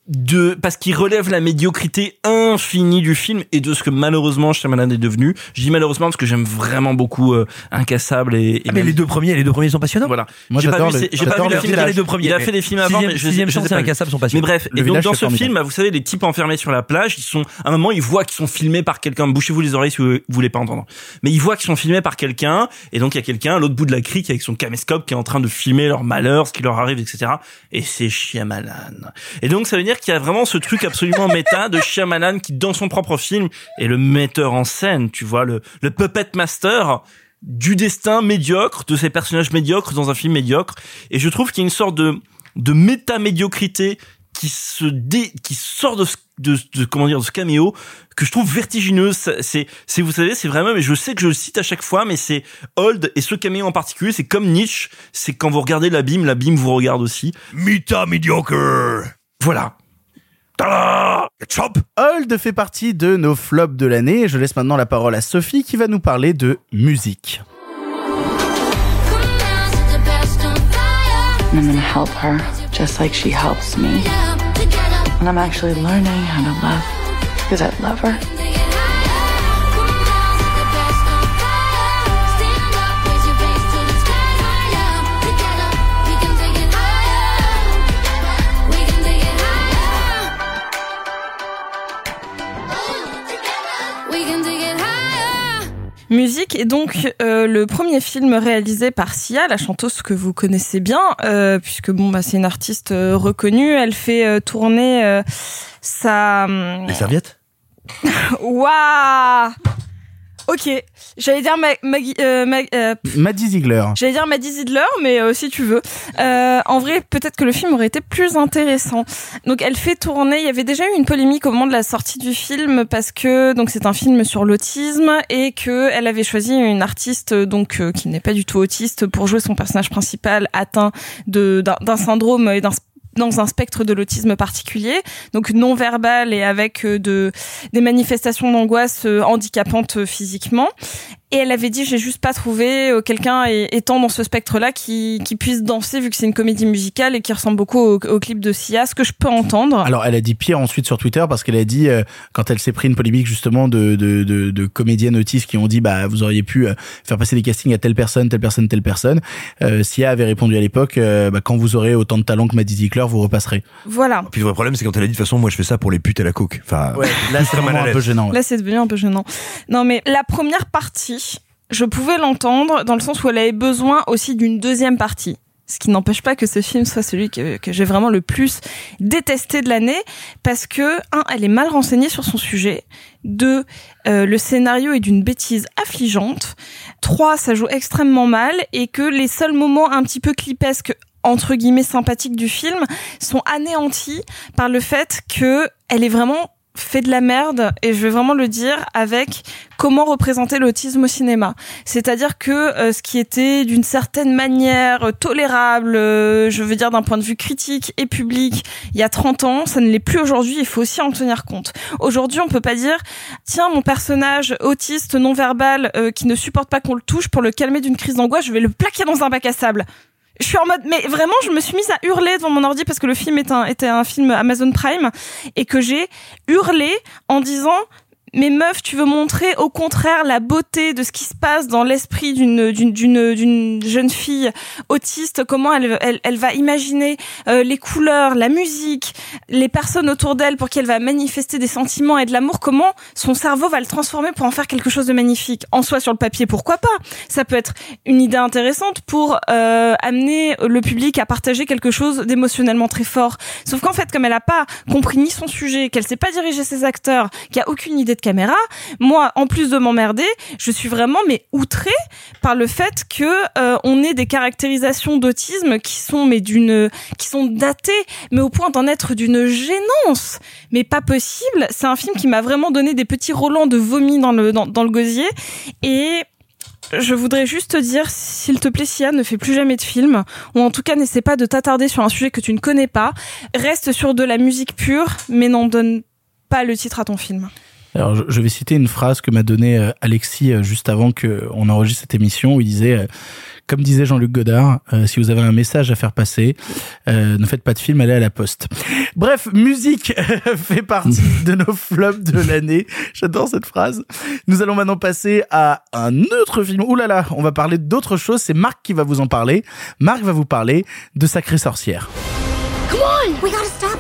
de parce qu'il relève la médiocrité infinie du film et de ce que malheureusement Shyamalan est devenu. Je dis malheureusement parce que j'aime vraiment beaucoup euh, Incassable et, et Ah, mais les deux premiers, les deux premiers sont passionnants. voilà. Moi, J'ai pas vu, le- j'ai pas vu le village. les deux premiers. Il a fait des films avant, Sixième- mais je, sixième je sais. Incassable sont Mais passionnants. bref, Le et donc dans ce formidable. film, vous savez, les types enfermés sur la plage, ils sont, à un moment, ils voient qu'ils sont filmés par quelqu'un. Bouchez-vous les oreilles si vous voulez pas entendre. Mais ils voient qu'ils sont filmés par quelqu'un, et donc il y a quelqu'un à l'autre bout de la crique avec son caméscope qui est en train de filmer leur malheur, ce qui leur arrive, etc. Et c'est Shyamalan. Et donc ça veut dire qu'il y a vraiment ce truc absolument méta de Shyamalan qui, dans son propre film, est le metteur en scène, tu vois, le, le puppet master du destin médiocre, de ces personnages médiocres dans un film médiocre. Et je trouve qu'il y a une sorte de, de méta-médiocrité qui se dé, qui sort de, ce- de, de, comment dire, de ce caméo que je trouve vertigineuse. C'est, c'est, vous savez, c'est vraiment, mais je sais que je le cite à chaque fois, mais c'est Old et ce caméo en particulier, c'est comme Nietzsche, c'est quand vous regardez l'abîme, l'abîme vous regarde aussi. Mita mediocre. Voilà. Hold fait partie de nos flops de l'année. Je laisse maintenant la parole à Sophie qui va nous parler de musique. I'm gonna help her just like she helps me. And I'm actually learning how to love because I love her. Musique est donc euh, le premier film réalisé par Sia, la chanteuse que vous connaissez bien, euh, puisque bon bah c'est une artiste euh, reconnue. Elle fait tourner euh, sa. Les serviettes? Waouh. Ok, j'allais dire Ma- Maggie- euh, Ma- euh, Maddie Ziegler. J'allais dire Maddie Zidler, mais euh, si tu veux. Euh, en vrai, peut-être que le film aurait été plus intéressant. Donc, elle fait tourner. Il y avait déjà eu une polémique au moment de la sortie du film parce que donc c'est un film sur l'autisme et que elle avait choisi une artiste donc euh, qui n'est pas du tout autiste pour jouer son personnage principal atteint de d'un syndrome et d'un dans un spectre de l'autisme particulier, donc non verbal et avec euh, de des manifestations d'angoisse euh, handicapantes euh, physiquement. Et elle avait dit, j'ai juste pas trouvé euh, quelqu'un étant dans ce spectre-là qui, qui puisse danser vu que c'est une comédie musicale et qui ressemble beaucoup au, au clip de Sia, ce que je peux entendre. Alors, elle a dit pire ensuite sur Twitter parce qu'elle a dit, euh, quand elle s'est pris une polémique justement de, de, de, de comédiennes autistes qui ont dit, bah, vous auriez pu euh, faire passer des castings à telle personne, telle personne, telle personne. Euh, Sia avait répondu à l'époque, euh, bah, quand vous aurez autant de talent que Maddie Ziegler, vous repasserez. Voilà. Puis le vrai problème, c'est quand elle a dit de toute façon, moi je fais ça pour les putes et la coke. Enfin, Ouais, là, c'est à un peu gênant. ouais. Là, c'est devenu un peu gênant. Non, mais la première partie, je pouvais l'entendre dans le sens où elle avait besoin aussi d'une deuxième partie. Ce qui n'empêche pas que ce film soit celui que, j'ai vraiment le plus détesté de l'année, parce que, un, elle est mal renseignée sur son sujet. Deux, euh, le scénario est d'une bêtise affligeante. Trois, ça joue extrêmement mal, et que les seuls moments un petit peu clipesques entre guillemets sympathiques du film sont anéantis par le fait que elle est vraiment fait de la merde et je vais vraiment le dire avec comment représenter l'autisme au cinéma. C'est-à-dire que euh, ce qui était d'une certaine manière tolérable, euh, je veux dire d'un point de vue critique et public, il y a 30 ans, ça ne l'est plus aujourd'hui, il faut aussi en tenir compte. Aujourd'hui, on peut pas dire tiens mon personnage autiste non verbal euh, qui ne supporte pas qu'on le touche pour le calmer d'une crise d'angoisse, je vais le plaquer dans un bac à sable je suis en mode mais vraiment je me suis mise à hurler devant mon ordi parce que le film était un film Amazon Prime et que j'ai hurlé en disant mais meuf, tu veux montrer au contraire la beauté de ce qui se passe dans l'esprit d'une d'une d'une jeune fille autiste, comment elle elle, elle va imaginer euh, les couleurs, la musique, les personnes autour d'elle pour qu'elle va manifester des sentiments et de l'amour, comment son cerveau va le transformer pour en faire quelque chose de magnifique? En soi sur le papier, pourquoi pas? Ça peut être une idée intéressante pour euh, amener le public à partager quelque chose d'émotionnellement très fort. Sauf qu'en fait, comme elle a pas compris ni son sujet, qu'elle sait pas diriger ses acteurs, qu'il y a aucune idée caméra, moi, en plus de m'emmerder, je suis vraiment mais outrée par le fait que euh, on ait des caractérisations d'autisme qui sont mais d'une qui sont datées, mais au point d'en être d'une gênance, mais pas possible. C'est un film qui m'a vraiment donné des petits relents de vomi dans le dans, dans le gosier et je voudrais juste te dire, s'il te plaît, Sia, ne fais plus jamais de film, ou en tout cas n'essaie pas de t'attarder sur un sujet que tu ne connais pas. Reste sur de la musique pure, mais n'en donne pas le titre à ton film. Alors, je- vais citer une phrase que m'a donnée euh, Alexis euh, juste avant qu'on enregistre cette émission où il disait, euh, comme disait Jean-Luc Godard, si vous avez un message à faire passer, ne faites pas de film, allez à la poste. Bref, musique fait partie de nos flops de l'année. J'adore cette phrase. Nous allons maintenant passer à un autre film. Ouh là là, on va parler d'autre chose. C'est Marc qui va vous en parler. Marc va vous parler de Sacrée Sorcière. Come on! We gotta stop!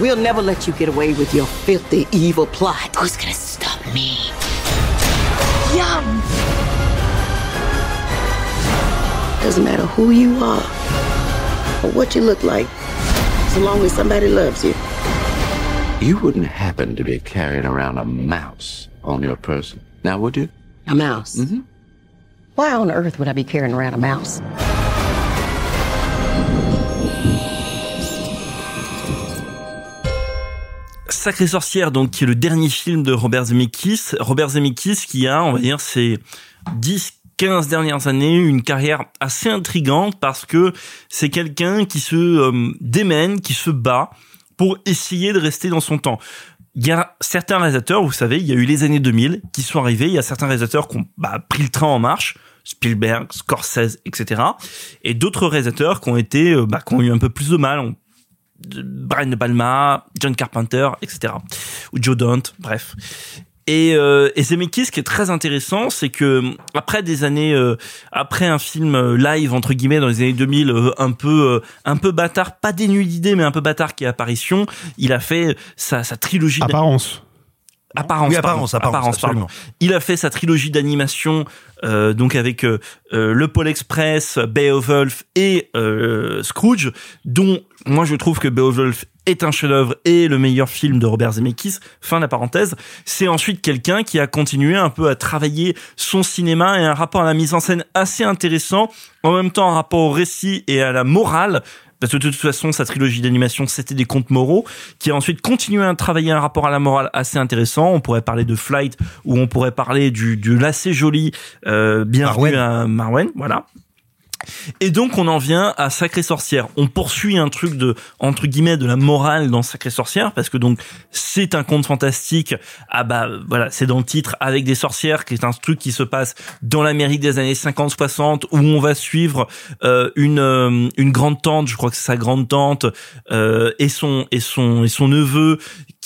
We'll never let you get away with your filthy, evil plot. Who's gonna stop me? Yum! Doesn't matter who you are or what you look like, so long as somebody loves you. You wouldn't happen to be carrying around a mouse on your person, now would you? A mouse. Mm-hmm. Why on earth would I be carrying around a mouse? Sacrée sorcière, donc, qui est le dernier film de Robert Zemeckis. Robert Zemeckis qui a, on va dire, ces 10, 15 dernières années, une carrière assez intrigante parce que c'est quelqu'un qui se euh, démène, qui se bat pour essayer de rester dans son temps. Il y a certains réalisateurs, vous savez, il y a eu les années 2000 qui sont arrivés, il y a certains réalisateurs qui ont bah, pris le train en marche, Spielberg, Scorsese, etc. Et d'autres réalisateurs qui ont été, euh, bah, qui ont eu un peu plus de mal, Brian De Palma, John Carpenter, etc. Ou Joe Dante, bref. Et, euh, et Zemeckis, ce qui est très intéressant, c'est que après des années, euh, après un film euh, live entre guillemets dans les années 2000, euh, un peu, euh, un peu bâtard, pas dénué d'idées, mais un peu bâtard qui est apparition, il a fait sa, sa trilogie. Apparence. Apparence, Oui, pardon. apparence, apparence, pardon. Il a fait sa trilogie d'animation, euh, donc avec euh, euh, Le Pôle Express, Beowulf et euh, Scrooge, dont moi je trouve que Beowulf est un chef-d'œuvre et le meilleur film de Robert Zemeckis. Fin de la parenthèse. C'est ensuite quelqu'un qui a continué un peu à travailler son cinéma et un rapport à la mise en scène assez intéressant, en même temps un rapport au récit et à la morale parce que de toute façon, sa trilogie d'animation, c'était des contes moraux, qui a ensuite continué à travailler un rapport à la morale assez intéressant. On pourrait parler de Flight, ou on pourrait parler du, du l'assez joli euh, Bienvenue Marwen. à Marwen, voilà. Et donc on en vient à Sacré Sorcière. On poursuit un truc de entre guillemets de la morale dans Sacré Sorcière parce que donc c'est un conte fantastique. Ah bah voilà, c'est dans le titre avec des sorcières qui est un truc qui se passe dans l'Amérique des années 50-60 où on va suivre euh, une euh, une grande tante, je crois que c'est sa grande tante euh, et son et son et son neveu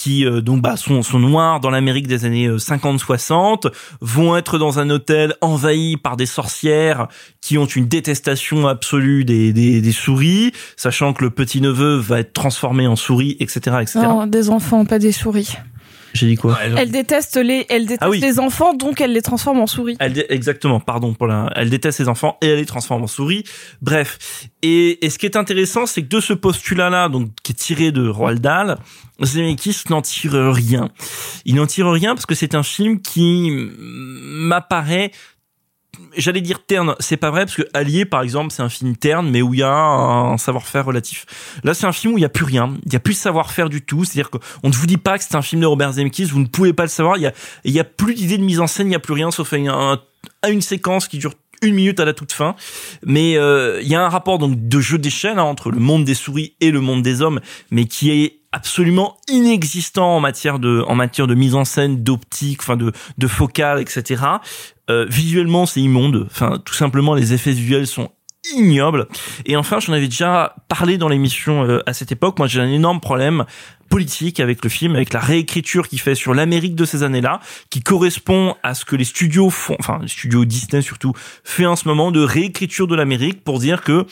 qui euh, donc bah sont, sont noirs dans l'Amérique des années 50-60 vont être dans un hôtel envahi par des sorcières qui ont une détestation absolue des, des, des souris, sachant que le petit neveu va être transformé en souris, etc., etc. Non, des enfants, pas des souris. J'ai dit quoi Elle déteste les, elle déteste Ah oui. les enfants, donc elle les transforme en souris. Elle dé- exactement, pardon pour la. Elle déteste ses enfants et elle les transforme en souris. Bref, et, et ce qui est intéressant, c'est que de ce postulat-là, donc qui est tiré de Roald Dahl, Zemeckis n'en tire rien. Il n'en tire rien parce que c'est un film qui m'apparaît j'allais dire terne, c'est pas vrai parce que Allier par exemple, c'est un film terne mais où il y a un savoir-faire relatif. Là, c'est un film où il y a plus rien, il y a plus de savoir-faire du tout, c'est-à-dire qu'on ne vous dit pas que c'est un film de Robert Zemeckis, vous ne pouvez pas le savoir, il y a il y a plus d'idée de mise en scène, il y a plus rien sauf un, un- une séquence qui dure une minute à la toute fin, mais euh, il y a un rapport donc de jeu d'échelle hein, entre le monde des souris et le monde des hommes, mais qui est absolument inexistant en matière de en matière de mise en scène, d'optique, enfin de de focale, etc. Euh, visuellement, c'est immonde. Enfin, tout simplement, les effets visuels sont ignobles. Et enfin, j'en avais déjà parlé dans l'émission euh, à cette époque. Moi, j'ai un énorme problème politique avec le film, avec la réécriture qu'il fait sur l'Amérique de ces années-là, qui correspond à ce que les studios font, enfin, les studios Disney surtout, fait en ce moment de réécriture de l'Amérique pour dire que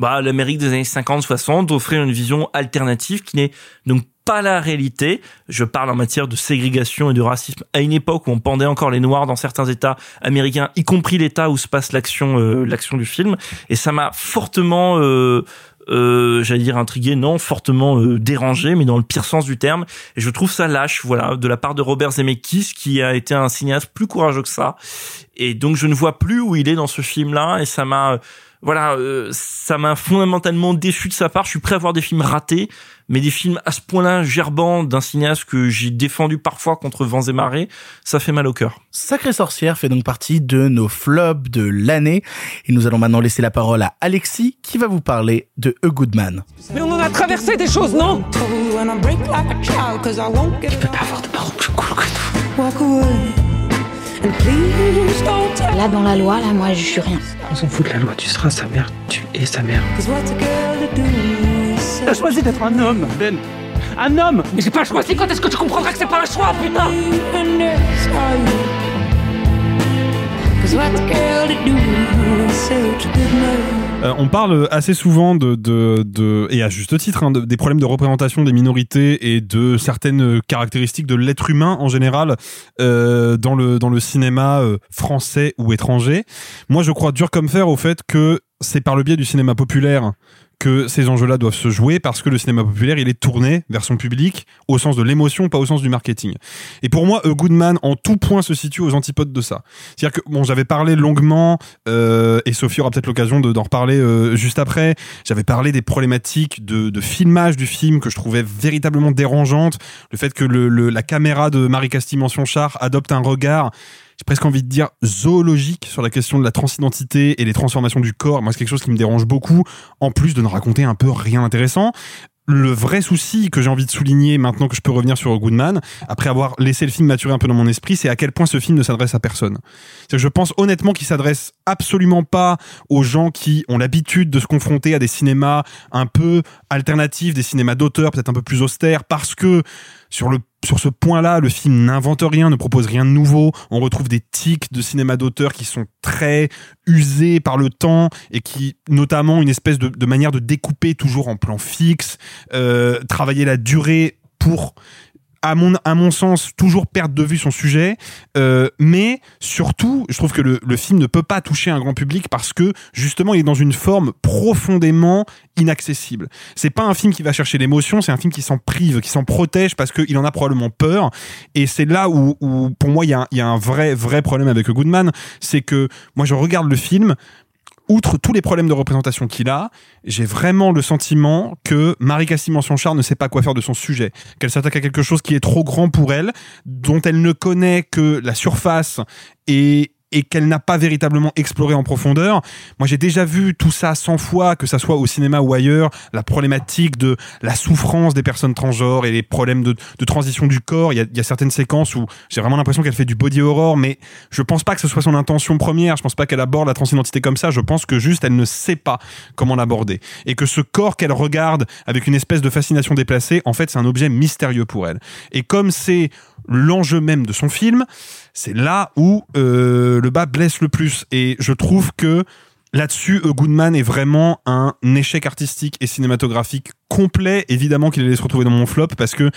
bah, l'Amérique des années 50-60 offrir une vision alternative qui n'est donc pas la réalité. Je parle en matière de ségrégation et de racisme à une époque où on pendait encore les noirs dans certains États américains, y compris l'État où se passe l'action, euh, l'action du film. Et ça m'a fortement, euh, euh, j'allais dire intrigué, non, fortement euh, dérangé, mais dans le pire sens du terme. Et je trouve ça lâche, voilà, de la part de Robert Zemeckis, qui a été un cinéaste plus courageux que ça. Et donc je ne vois plus où il est dans ce film-là, et ça m'a voilà, euh, ça m'a fondamentalement déçu de sa part. Je suis prêt à voir des films ratés, mais des films à ce point-là gerbants d'un cinéaste que j'ai défendu parfois contre vents et marées, ça fait mal au cœur. Sacrée sorcière fait donc partie de nos flops de l'année. Et nous allons maintenant laisser la parole à Alexis qui va vous parler de A Good Man. Mais on en a traversé des choses, non? Tu peux pas avoir de parents plus cool que toi. Là, dans la loi, là, moi, je suis rien. On s'en fout de la loi, tu seras sa mère, tu es sa mère. T'as choisi d'être un homme, Ben. Un homme Mais j'ai pas choisi, quand est-ce que tu comprendras que c'est pas un choix, putain? Euh, on parle assez souvent de, et à juste titre, hein, de- des problèmes de représentation des minorités et de certaines caractéristiques de l'être humain en général euh, dans le dans le cinéma euh, français ou étranger. Moi, je crois dur comme fer au fait que c'est par le biais du cinéma populaire que ces enjeux-là doivent se jouer parce que le cinéma populaire, il est tourné vers son public au sens de l'émotion, pas au sens du marketing. Et pour moi, A Good Man, en tout point, se situe aux antipodes de ça. C'est-à-dire que, bon, j'avais parlé longuement, euh, et Sophie aura peut-être l'occasion de- d'en reparler euh, juste après, j'avais parlé des problématiques de, de filmage du film que je trouvais véritablement dérangeantes, le fait que le, le- la caméra de Marie Castille-Mention-Char adopte un regard j'ai presque envie de dire zoologique sur la question de la transidentité et les transformations du corps. Moi, c'est quelque chose qui me dérange beaucoup, en plus de ne raconter un peu rien d'intéressant. Le vrai souci que j'ai envie de souligner maintenant que je peux revenir sur Goodman, après avoir laissé le film maturer un peu dans mon esprit, c'est à quel point ce film ne s'adresse à personne. C'est que je pense honnêtement qu'il s'adresse absolument pas aux gens qui ont l'habitude de se confronter à des cinémas un peu alternatifs, des cinémas d'auteur peut-être un peu plus austères, parce que sur ce point-là, le film n'invente rien, ne propose rien de nouveau. On retrouve des tics de cinéma d'auteur qui sont très usés par le temps et qui, notamment, une espèce de, de manière de découper toujours en plan fixe, euh, travailler la durée pour à mon, à mon sens, toujours perdre de vue son sujet, euh, mais surtout, je trouve que le, le film ne peut pas toucher un grand public parce que justement, il est dans une forme profondément inaccessible. C'est pas un film qui va chercher l'émotion, c'est un film qui s'en prive, qui s'en protège parce qu'il en a probablement peur. Et c'est là où, où, pour moi, il y a, y a un vrai, vrai problème avec Goodman, c'est que moi, je regarde le film, outre tous les problèmes de représentation qu'il a, j'ai vraiment le sentiment que Marie Cassie Mention-Char ne sait pas quoi faire de son sujet, qu'elle s'attaque à quelque chose qui est trop grand pour elle, dont elle ne connaît que la surface et et qu'elle n'a pas véritablement exploré en profondeur. Moi, j'ai déjà vu tout ça 100 fois, que ça soit au cinéma ou ailleurs, la problématique de la souffrance des personnes transgenres et les problèmes de, transition du corps. Il y, a, il y a certaines séquences où j'ai vraiment l'impression qu'elle fait du body horror, mais je pense pas que ce soit son intention première. Je pense pas qu'elle aborde la transidentité comme ça. Je pense que juste elle ne sait pas comment l'aborder et que ce corps qu'elle regarde avec une espèce de fascination déplacée, en fait, c'est un objet mystérieux pour elle. Et comme c'est l'enjeu même de son film, c'est là où euh, le bas blesse le plus. Et je trouve que là-dessus, A Goodman est vraiment un échec artistique et cinématographique complet. Évidemment qu'il allait se retrouver dans mon flop parce que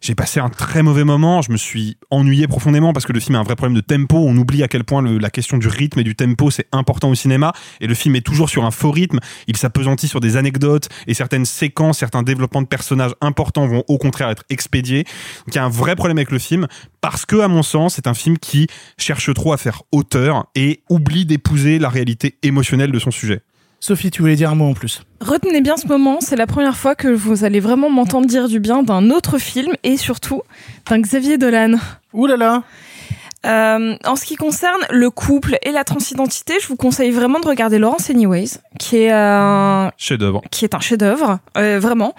j'ai passé un très mauvais moment. Je me suis ennuyé profondément parce que le film a un vrai problème de tempo. On oublie à quel point la question du rythme et du tempo c'est important au cinéma. Et le film est toujours sur un faux rythme. Il s'apesantit sur des anecdotes et certaines séquences, certains développements de personnages importants vont au contraire être expédiés. Donc il y a un vrai problème avec le film parce que, à mon sens, c'est un film qui cherche trop à faire hauteur et oublie d'épouser la réalité émotionnelle de son sujet. Sophie, tu voulais dire un mot en plus Retenez bien ce moment, c'est la première fois que vous allez vraiment m'entendre dire du bien d'un autre film et surtout d'un Xavier Dolan. Ouh là là Euh, en ce qui concerne le couple et la transidentité, je vous conseille vraiment de regarder Laurence Anyways, qui est un Chef-d'œuvre. qui est un chef-d'œuvre, euh, vraiment,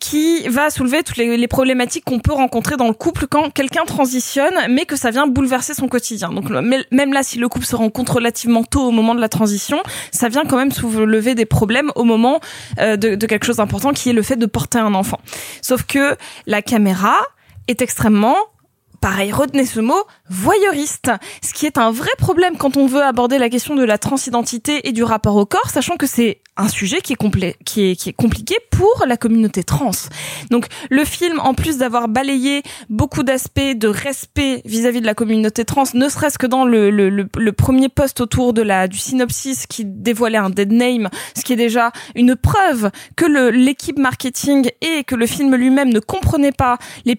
qui va soulever toutes les, les problématiques qu'on peut rencontrer dans le couple quand quelqu'un transitionne, mais que ça vient bouleverser son quotidien. Donc même là, si le couple se rencontre relativement tôt au moment de la transition, ça vient quand même soulever des problèmes au moment euh, de, de quelque chose d'important, qui est le fait de porter un enfant. Sauf que la caméra est extrêmement Pareil, retenez ce mot, voyeuriste, ce qui est un vrai problème quand on veut aborder la question de la transidentité et du rapport au corps, sachant que c'est un sujet qui est, qui est, compliqué pour la communauté trans. Donc le film, en plus d'avoir balayé beaucoup d'aspects de respect vis-à-vis de la communauté trans, ne serait-ce que dans le, premier post autour de la du synopsis qui dévoilait un dead name, ce qui est déjà une preuve que l'équipe marketing et que le film lui-même ne comprenait pas les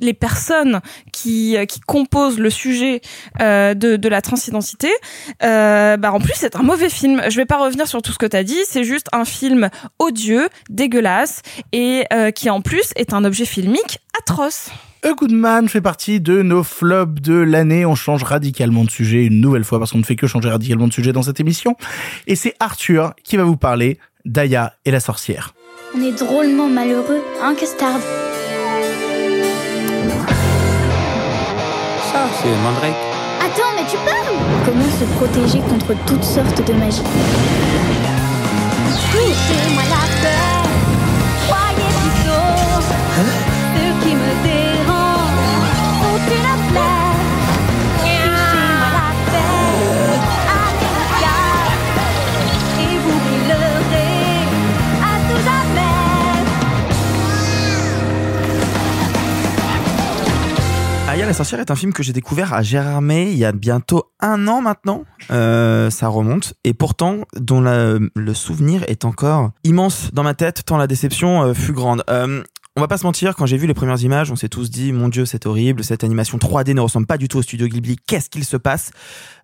les personnes qui qui composent le sujet euh, de la transidentité. Euh, bah en plus c'est un mauvais film. Je vais pas revenir sur tout ce que t'as dit. C'est juste un film odieux, dégueulasse et euh, qui en plus est un objet filmique atroce. A Good Man fait partie de nos flops de l'année. On change radicalement de sujet une nouvelle fois parce qu'on ne fait que changer radicalement de sujet dans cette émission. Et c'est Arthur qui va vous parler d'Aya et la sorcière. On est drôlement malheureux, hein, Custard Ça, c'est Mandrake. Attends, mais tu parles Comment se protéger contre toutes sortes de magie? Ooh. La sorcière est un film que j'ai découvert à Gérardmer il y a bientôt un an maintenant. Euh, ça remonte et pourtant dont le souvenir est encore immense dans ma tête tant la déception euh, fut grande. Euh, on va pas se mentir, quand j'ai vu les premières images, on s'est tous dit mon dieu c'est horrible, cette animation 3D ne ressemble pas du tout au studio Ghibli, qu'est-ce qu'il se passe?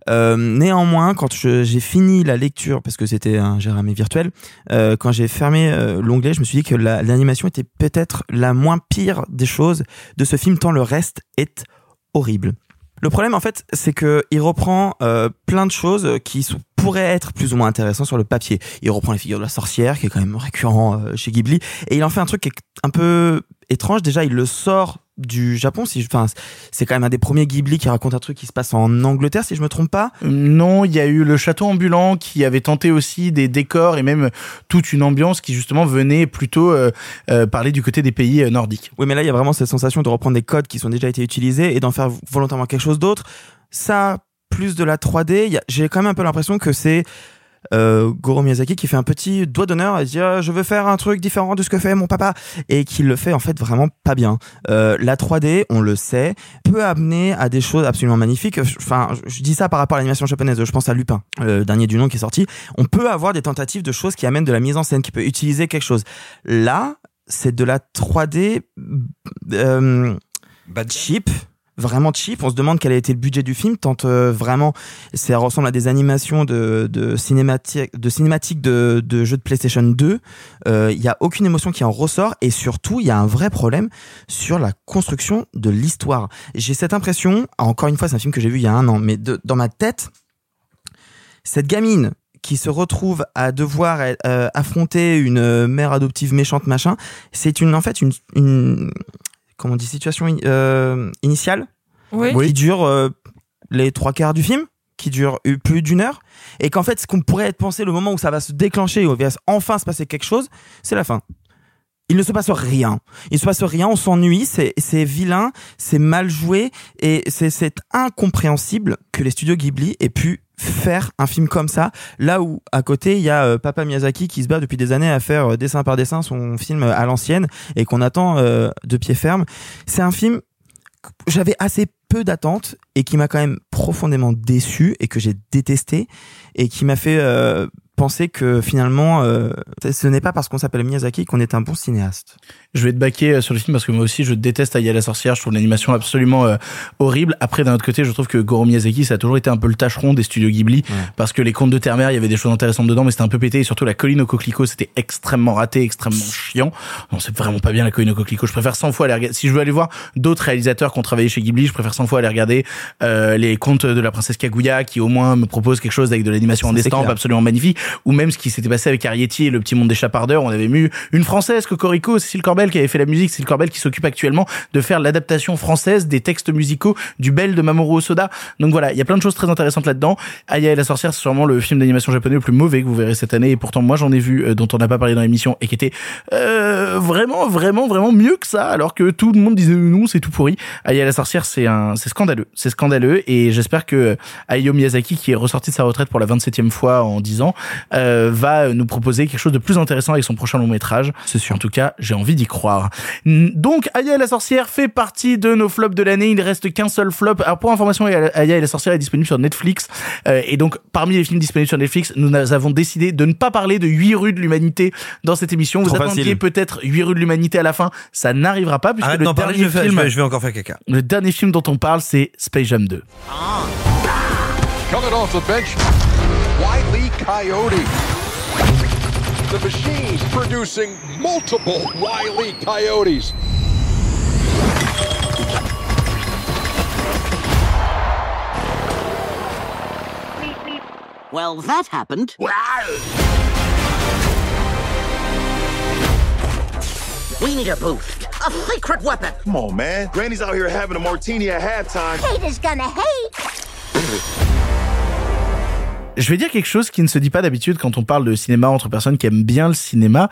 Euh, Néanmoins, quand j'ai fini la lecture, parce que c'était un Gérardmer virtuel, euh, quand j'ai fermé euh, l'onglet, je me suis dit que la- l'animation était peut-être la moins pire des choses de ce film, tant le reste est horrible. Le problème, en fait, c'est que il reprend plein de choses qui sont- pourraient être plus ou moins intéressantes sur le papier. Il reprend les figures de la sorcière, qui est quand même récurrent chez Ghibli, et il en fait un truc qui est un peu étrange. Déjà, il le sort du Japon. Si, je- enfin, c'est quand même un des premiers Ghibli qui raconte un truc qui se passe en Angleterre, si je me trompe pas. Non, il y a eu le château ambulant qui avait tenté aussi des décors et même toute une ambiance qui justement venait plutôt euh, euh, parler du côté des pays euh, nordiques. Oui, mais là, il y a vraiment cette sensation de reprendre des codes qui sont déjà été utilisés et d'en faire volontairement quelque chose d'autre. Ça, plus de la 3D, il y a- j'ai quand même un peu l'impression que c'est euh, Goro Miyazaki qui fait un petit doigt d'honneur et dit Ah, je veux faire un truc différent de ce que fait mon papa et qui le fait en fait vraiment pas bien. Euh, la 3D, on le sait, peut amener à des choses absolument magnifiques. Enfin, je dis ça par rapport à l'animation japonaise. Je pense à Lupin, le dernier du nom qui est sorti. On peut avoir des tentatives de choses qui amènent de la mise en scène, qui peut utiliser quelque chose. Là, c'est de la 3D euh, Bad cheap. Vraiment cheap. On se demande quel a été le budget du film, tant euh, vraiment ça ressemble à des animations de, de cinématique, de cinématiques de, de jeux de PlayStation 2. Euh, Il y a aucune émotion qui en ressort et surtout il y a un vrai problème sur la construction de l'histoire. J'ai cette impression, encore une fois c'est un film que j'ai vu il y a un an, mais de- dans ma tête, cette gamine qui se retrouve à devoir euh, affronter une euh, mère adoptive méchante machin, c'est une en fait une, une comment on dit situation in- euh, initiale Oui. qui dure euh, les trois quarts du film, qui dure plus d'une heure, et qu'en fait ce qu'on pourrait être pensé le moment où ça va se déclencher, où il va enfin se passer quelque chose, c'est la fin. Il ne se passe rien. Il ne se passe rien, on s'ennuie, c'est c'est vilain, c'est mal joué, et c'est c'est incompréhensible que les studios Ghibli aient pu faire un film comme ça, là où à côté il y a euh, Papa Miyazaki qui se bat depuis des années à faire euh, dessin par dessin son film à l'ancienne et qu'on attend euh, de pied ferme. C'est un film j'avais assez peu d'attentes et qui m'a quand même profondément déçu et que j'ai détesté et qui m'a fait euh, penser que finalement euh, ce n'est pas parce qu'on s'appelle Miyazaki qu'on est un bon cinéaste. Je vais te baquer euh, sur le film parce que moi aussi je déteste Aya la sorcière, je trouve l'animation absolument euh, horrible. Après d'un autre côté, je trouve que Goro Miyazaki ça a toujours été un peu le tâcheron des studios Ghibli parce que les contes de terre-mer, il y avait des choses intéressantes dedans mais c'était un peu pété et surtout la colline au coquelicot, c'était extrêmement raté, extrêmement chiant. Non, c'est vraiment pas bien la colline au coquelicot. Je préfère 100 fois aller regarder si je veux aller voir d'autres réalisateurs qui ont travaillé chez Ghibli, je préfère 100 fois aller regarder euh, les contes de la princesse Kaguya qui au moins me proposent quelque chose avec de l'animation en clair. absolument magnifique ou même ce qui s'était passé avec Arietti et le petit monde des chapardeurs, on avait eu une française Cocorico, Cécile Corbel qui avait fait la musique, Cécile Corbel qui s'occupe actuellement de faire l'adaptation française des textes musicaux du Bel de Mamoru Osoda. Donc voilà, il y a plein de choses très intéressantes là-dedans. Aya et la sorcière, c'est sûrement le film d'animation japonais le plus mauvais que vous verrez cette année et pourtant moi j'en ai vu euh, dont on n'a pas parlé dans l'émission et qui était euh, vraiment vraiment vraiment mieux que ça alors que tout le monde disait non, c'est tout pourri. Aya et la sorcière, c'est un c'est scandaleux, c'est scandaleux et j'espère que Hayao Miyazaki qui est ressorti de sa retraite pour la 27e fois en 10 ans euh, va nous proposer quelque chose de plus intéressant avec son prochain long métrage. C'est sûr. En tout cas, j'ai envie d'y croire. Donc, Aya et la sorcière fait partie de nos flops de l'année. Il ne reste qu'un seul flop. Alors, pour information, Aya et la sorcière est disponible sur Netflix. Euh, et donc, parmi les films disponibles sur Netflix, nous avons décidé de ne pas parler de 8 rues de l'humanité dans cette émission. Vous Trop attendiez facile. peut-être 8 rues de l'humanité à la fin. Ça n'arrivera pas puisque Arrête le d'en parler, dernier je vais, faire- film, je vais- je vais encore faire caca. le dernier film dont on parle, c'est Space Jam 2. Coming off the bench, Wiley Coyote. The machine's producing multiple Wiley Coyotes. Well, that happened. We need a boost. A secret weapon. Come on, man. Granny's out here having a martini at halftime. Haters gonna hate. Je vais dire quelque chose qui ne se dit pas d'habitude quand on parle de cinéma entre personnes qui aiment bien le cinéma.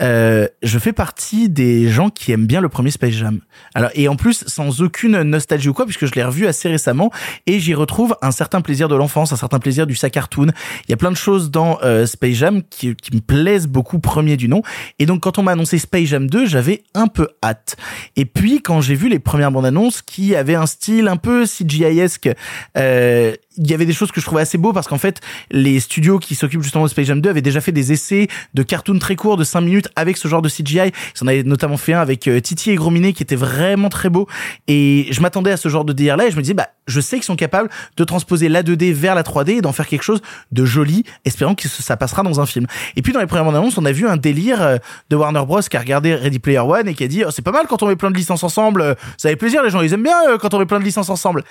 Euh, je fais partie des gens qui aiment bien le premier Space Jam. Alors et en plus sans aucune nostalgie ou quoi puisque je l'ai revu assez récemment et j'y retrouve un certain plaisir de l'enfance, un certain plaisir du sac cartoon. Il y a plein de choses dans euh, Space Jam qui, qui me plaisent beaucoup premier du nom et donc quand on m'a annoncé Space Jam 2, j'avais un peu hâte. Et puis quand j'ai vu les premières bandes annonces qui avaient un style un peu CGI-esque euh, il y avait des choses que je trouvais assez beaux parce qu'en fait, les studios qui s'occupent justement de Space Jam 2 avaient déjà fait des essais de cartoons très courts de 5 minutes avec ce genre de CGI. Ils en avaient notamment fait un avec euh, Titi et Grominet qui était vraiment très beau. Et je m'attendais à ce genre de délire là et je me disais, bah, je sais qu'ils sont capables de transposer la 2D vers la 3D et d'en faire quelque chose de joli, espérant que ça passera dans un film. Et puis dans les premières annonces, on a vu un délire euh, de Warner Bros qui a regardé Ready Player One et qui a dit, oh, c'est pas mal quand on met plein de licences ensemble, euh, ça fait plaisir, les gens ils aiment bien quand on met plein de licences ensemble.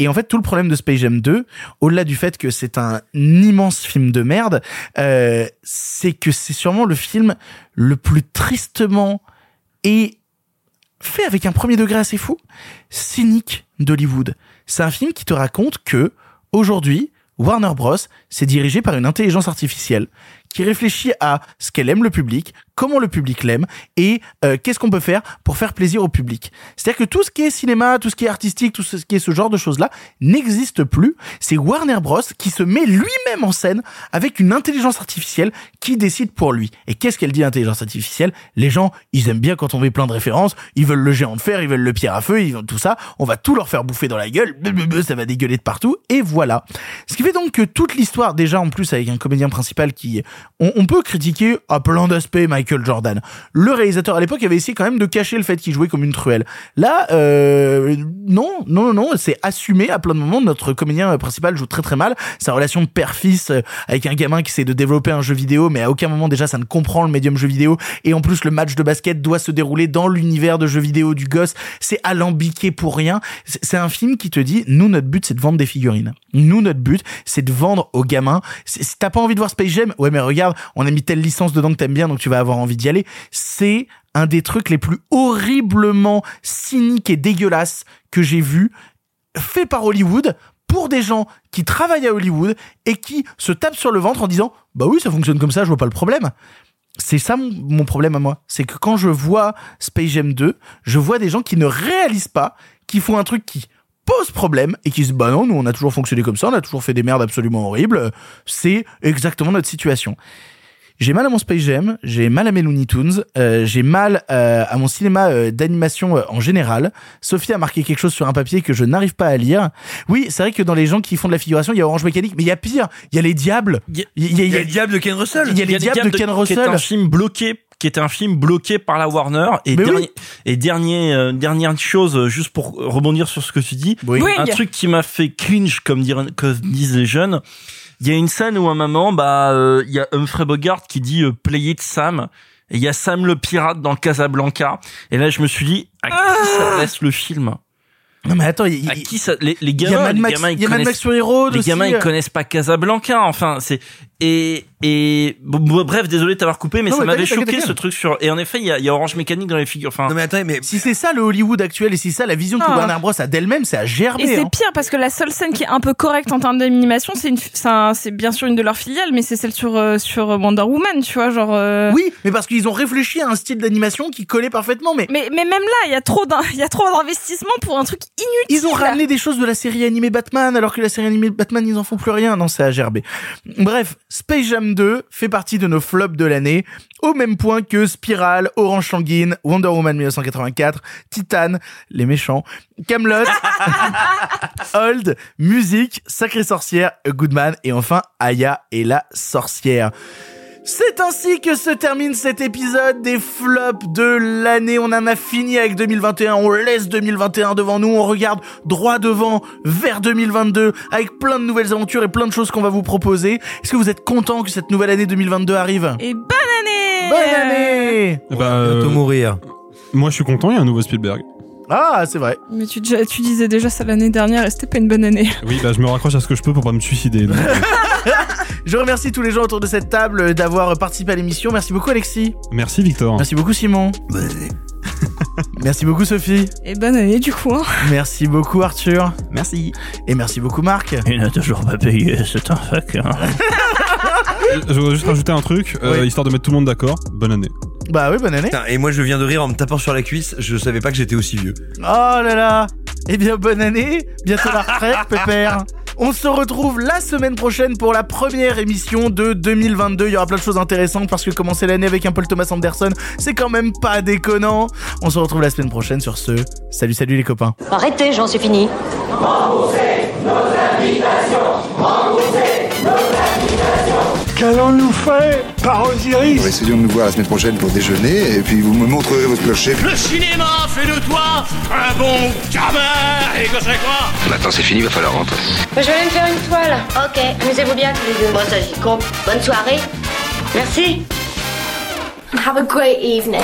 Et en fait, tout le problème de Space Jam 2, au-delà du fait que c'est un immense film de merde, euh, c'est que c'est sûrement le film le plus tristement et fait avec un premier degré assez fou, cynique d'Hollywood. C'est un film qui te raconte que, aujourd'hui, Warner Bros. s'est dirigé par une intelligence artificielle qui réfléchit à ce qu'elle aime le public, comment le public l'aime et euh, qu'est-ce qu'on peut faire pour faire plaisir au public. C'est-à-dire que tout ce qui est cinéma, tout ce qui est artistique, tout ce qui est ce genre de choses-là n'existe plus. C'est Warner Bros qui se met lui-même en scène avec une intelligence artificielle qui décide pour lui. Et qu'est-ce qu'elle dit intelligence artificielle? Les gens, ils aiment bien quand on met plein de références, ils veulent le géant de fer, ils veulent le pierre à feu, ils veulent tout ça, on va tout leur faire bouffer dans la gueule, ça va dégueuler de partout et voilà. Ce qui fait donc que toute l'histoire déjà en plus avec un comédien principal qui on, on peut critiquer à plein d'aspects Mike Jordan. Le réalisateur à l'époque avait essayé quand même de cacher le fait qu'il jouait comme une truelle. Là, euh, non, non, non, c'est assumé à plein de moments. Notre comédien principal joue très très mal. Sa relation père-fils euh, avec un gamin qui essaie de développer un jeu vidéo, mais à aucun moment déjà ça ne comprend le médium jeu vidéo. Et en plus, le match de basket doit se dérouler dans l'univers de jeux vidéo du gosse. C'est alambiqué pour rien. C'est un film qui te dit, nous, notre but, c'est de vendre des figurines. Nous, notre but, c'est de vendre aux gamins. Si t'as pas envie de voir Space Jam, ouais, mais regarde, on a mis telle licence dedans que t'aimes bien, donc tu vas avoir envie d'y aller. C'est un des trucs les plus horriblement cyniques et dégueulasses que j'ai vu, fait par Hollywood, pour des gens qui travaillent à Hollywood et qui se tapent sur le ventre en disant, bah oui, ça fonctionne comme ça, je vois pas le problème c'est ça mon, problème à moi. C'est que quand je vois Space Jam 2, je vois des gens qui ne réalisent pas, qui font un truc qui pose problème et qui se bah non, nous on a toujours fonctionné comme ça, on a toujours fait des merdes absolument horribles. C'est exactement notre situation. J'ai mal à mon Space Jam, j'ai mal à mes Looney Tunes, euh, j'ai mal euh, à mon cinéma euh, d'animation euh, en général. Sophie a marqué quelque chose sur un papier que je n'arrive pas à lire. Oui, c'est vrai que dans les gens qui font de la figuration, il y a Orange Mécanique, mais il y a pire, il y a les Diables. Il y y a le diable de Ken Russell. Il y a les Diables de Ken Russell. un film bloqué qui était un film bloqué par la Warner et dernier oui. et dernier euh, dernière chose euh, juste pour rebondir sur ce que tu dis Oui. un truc qui m'a fait cringe comme, dire, comme disent les jeunes il y a une scène où à un moment bah euh, il y a Humphrey Bogart qui dit euh, play it Sam et il y a Sam le pirate dans le Casablanca et là je me suis dit à qui s'adresse le film? Non mais attends, il, à qui ça les, les il y a gamins Mad les gamins ils y a Mad connaissent Max les aussi. gamins ils connaissent pas Casablanca enfin c'est et et bon, bon, bref désolé de t'avoir coupé mais Non, ça m'avait choqué ce truc sur et en effet il y a, il y a Orange Mécanique dans les figures enfin Non mais attends, mais Si c'est ça le Hollywood actuel et si c'est ça la vision que Ah. Warner Bros a d'elle-même, c'est à gerber. Et c'est hein. pire parce que la seule scène qui est un peu correcte en termes d'animation, c'est une, c'est bien sûr une de leurs filiales, mais c'est celle sur euh, sur Wonder Woman, tu vois, genre. euh, Oui, mais parce qu'ils ont réfléchi à un style d'animation qui collait parfaitement. Mais Mais mais même là, il y a trop il y a trop d'investissement pour un truc inutile. ils ont ramené des choses de la série animée Batman, alors que la série animée Batman, ils en font plus rien. Non, c'est à gerber. Bref, Space Jam 2 fait partie de nos flops de l'année, au même point que Spiral, Orange Sanguine, Wonder Woman 1984, Titan, Les Méchants, Camelot, Old, Musique, Sacrée Sorcière, A Good Man, et enfin Aya et la Sorcière. C'est ainsi que se termine cet épisode des flops de l'année. On en a fini avec 2021. On laisse 2021 devant nous. On regarde droit devant vers 2022 avec plein de nouvelles aventures et plein de choses qu'on va vous proposer. Est-ce que vous êtes content que cette nouvelle année 2022 arrive? Et bonne année. Bonne année Bah, euh, bientôt mourir. moi, je suis content. Il y a un nouveau Spielberg. Ah, c'est vrai. Mais tu, tu disais déjà ça l'année dernière et c'était pas une bonne année. Oui, bah, je me raccroche à ce que je peux pour pas me suicider. Je remercie tous les gens autour de cette table d'avoir participé à l'émission. Merci beaucoup Alexis. Merci, Victor. Merci beaucoup Simon. Bonne année. Merci beaucoup Sophie. Et bonne année du coup. hein. Merci beaucoup Arthur. Merci. Et merci beaucoup Marc. il n'a toujours pas payé c'est un fac hein. Je voudrais juste rajouter un truc, euh, Oui. histoire de mettre tout le monde d'accord. Bonne année. Bah oui, bonne année. Putain, et moi je viens de rire en me tapant sur la cuisse, je savais pas que j'étais aussi vieux. Oh là là Eh bien, bonne année Bientôt la retraite, pépère on se retrouve la semaine prochaine pour la première émission de 2022. Il y aura plein de choses intéressantes parce que commencer l'année avec un Paul Thomas Anderson, c'est quand même pas déconnant. On se retrouve la semaine prochaine sur ce. Salut, salut les copains. Arrêtez, j'en suis fini. Qu'allons-nous faire par Osiris Essayons de nous voir la semaine prochaine pour déjeuner et puis vous me montrerez votre clocher. Le cinéma fait de toi un bon gamin Et que c'est quoi Maintenant c'est fini, va falloir rentrer. je vais aller me faire une toile. Ok, amusez-vous bien tous les deux. Bon, ça j'y compte. Bonne soirée. Merci. Have a great evening.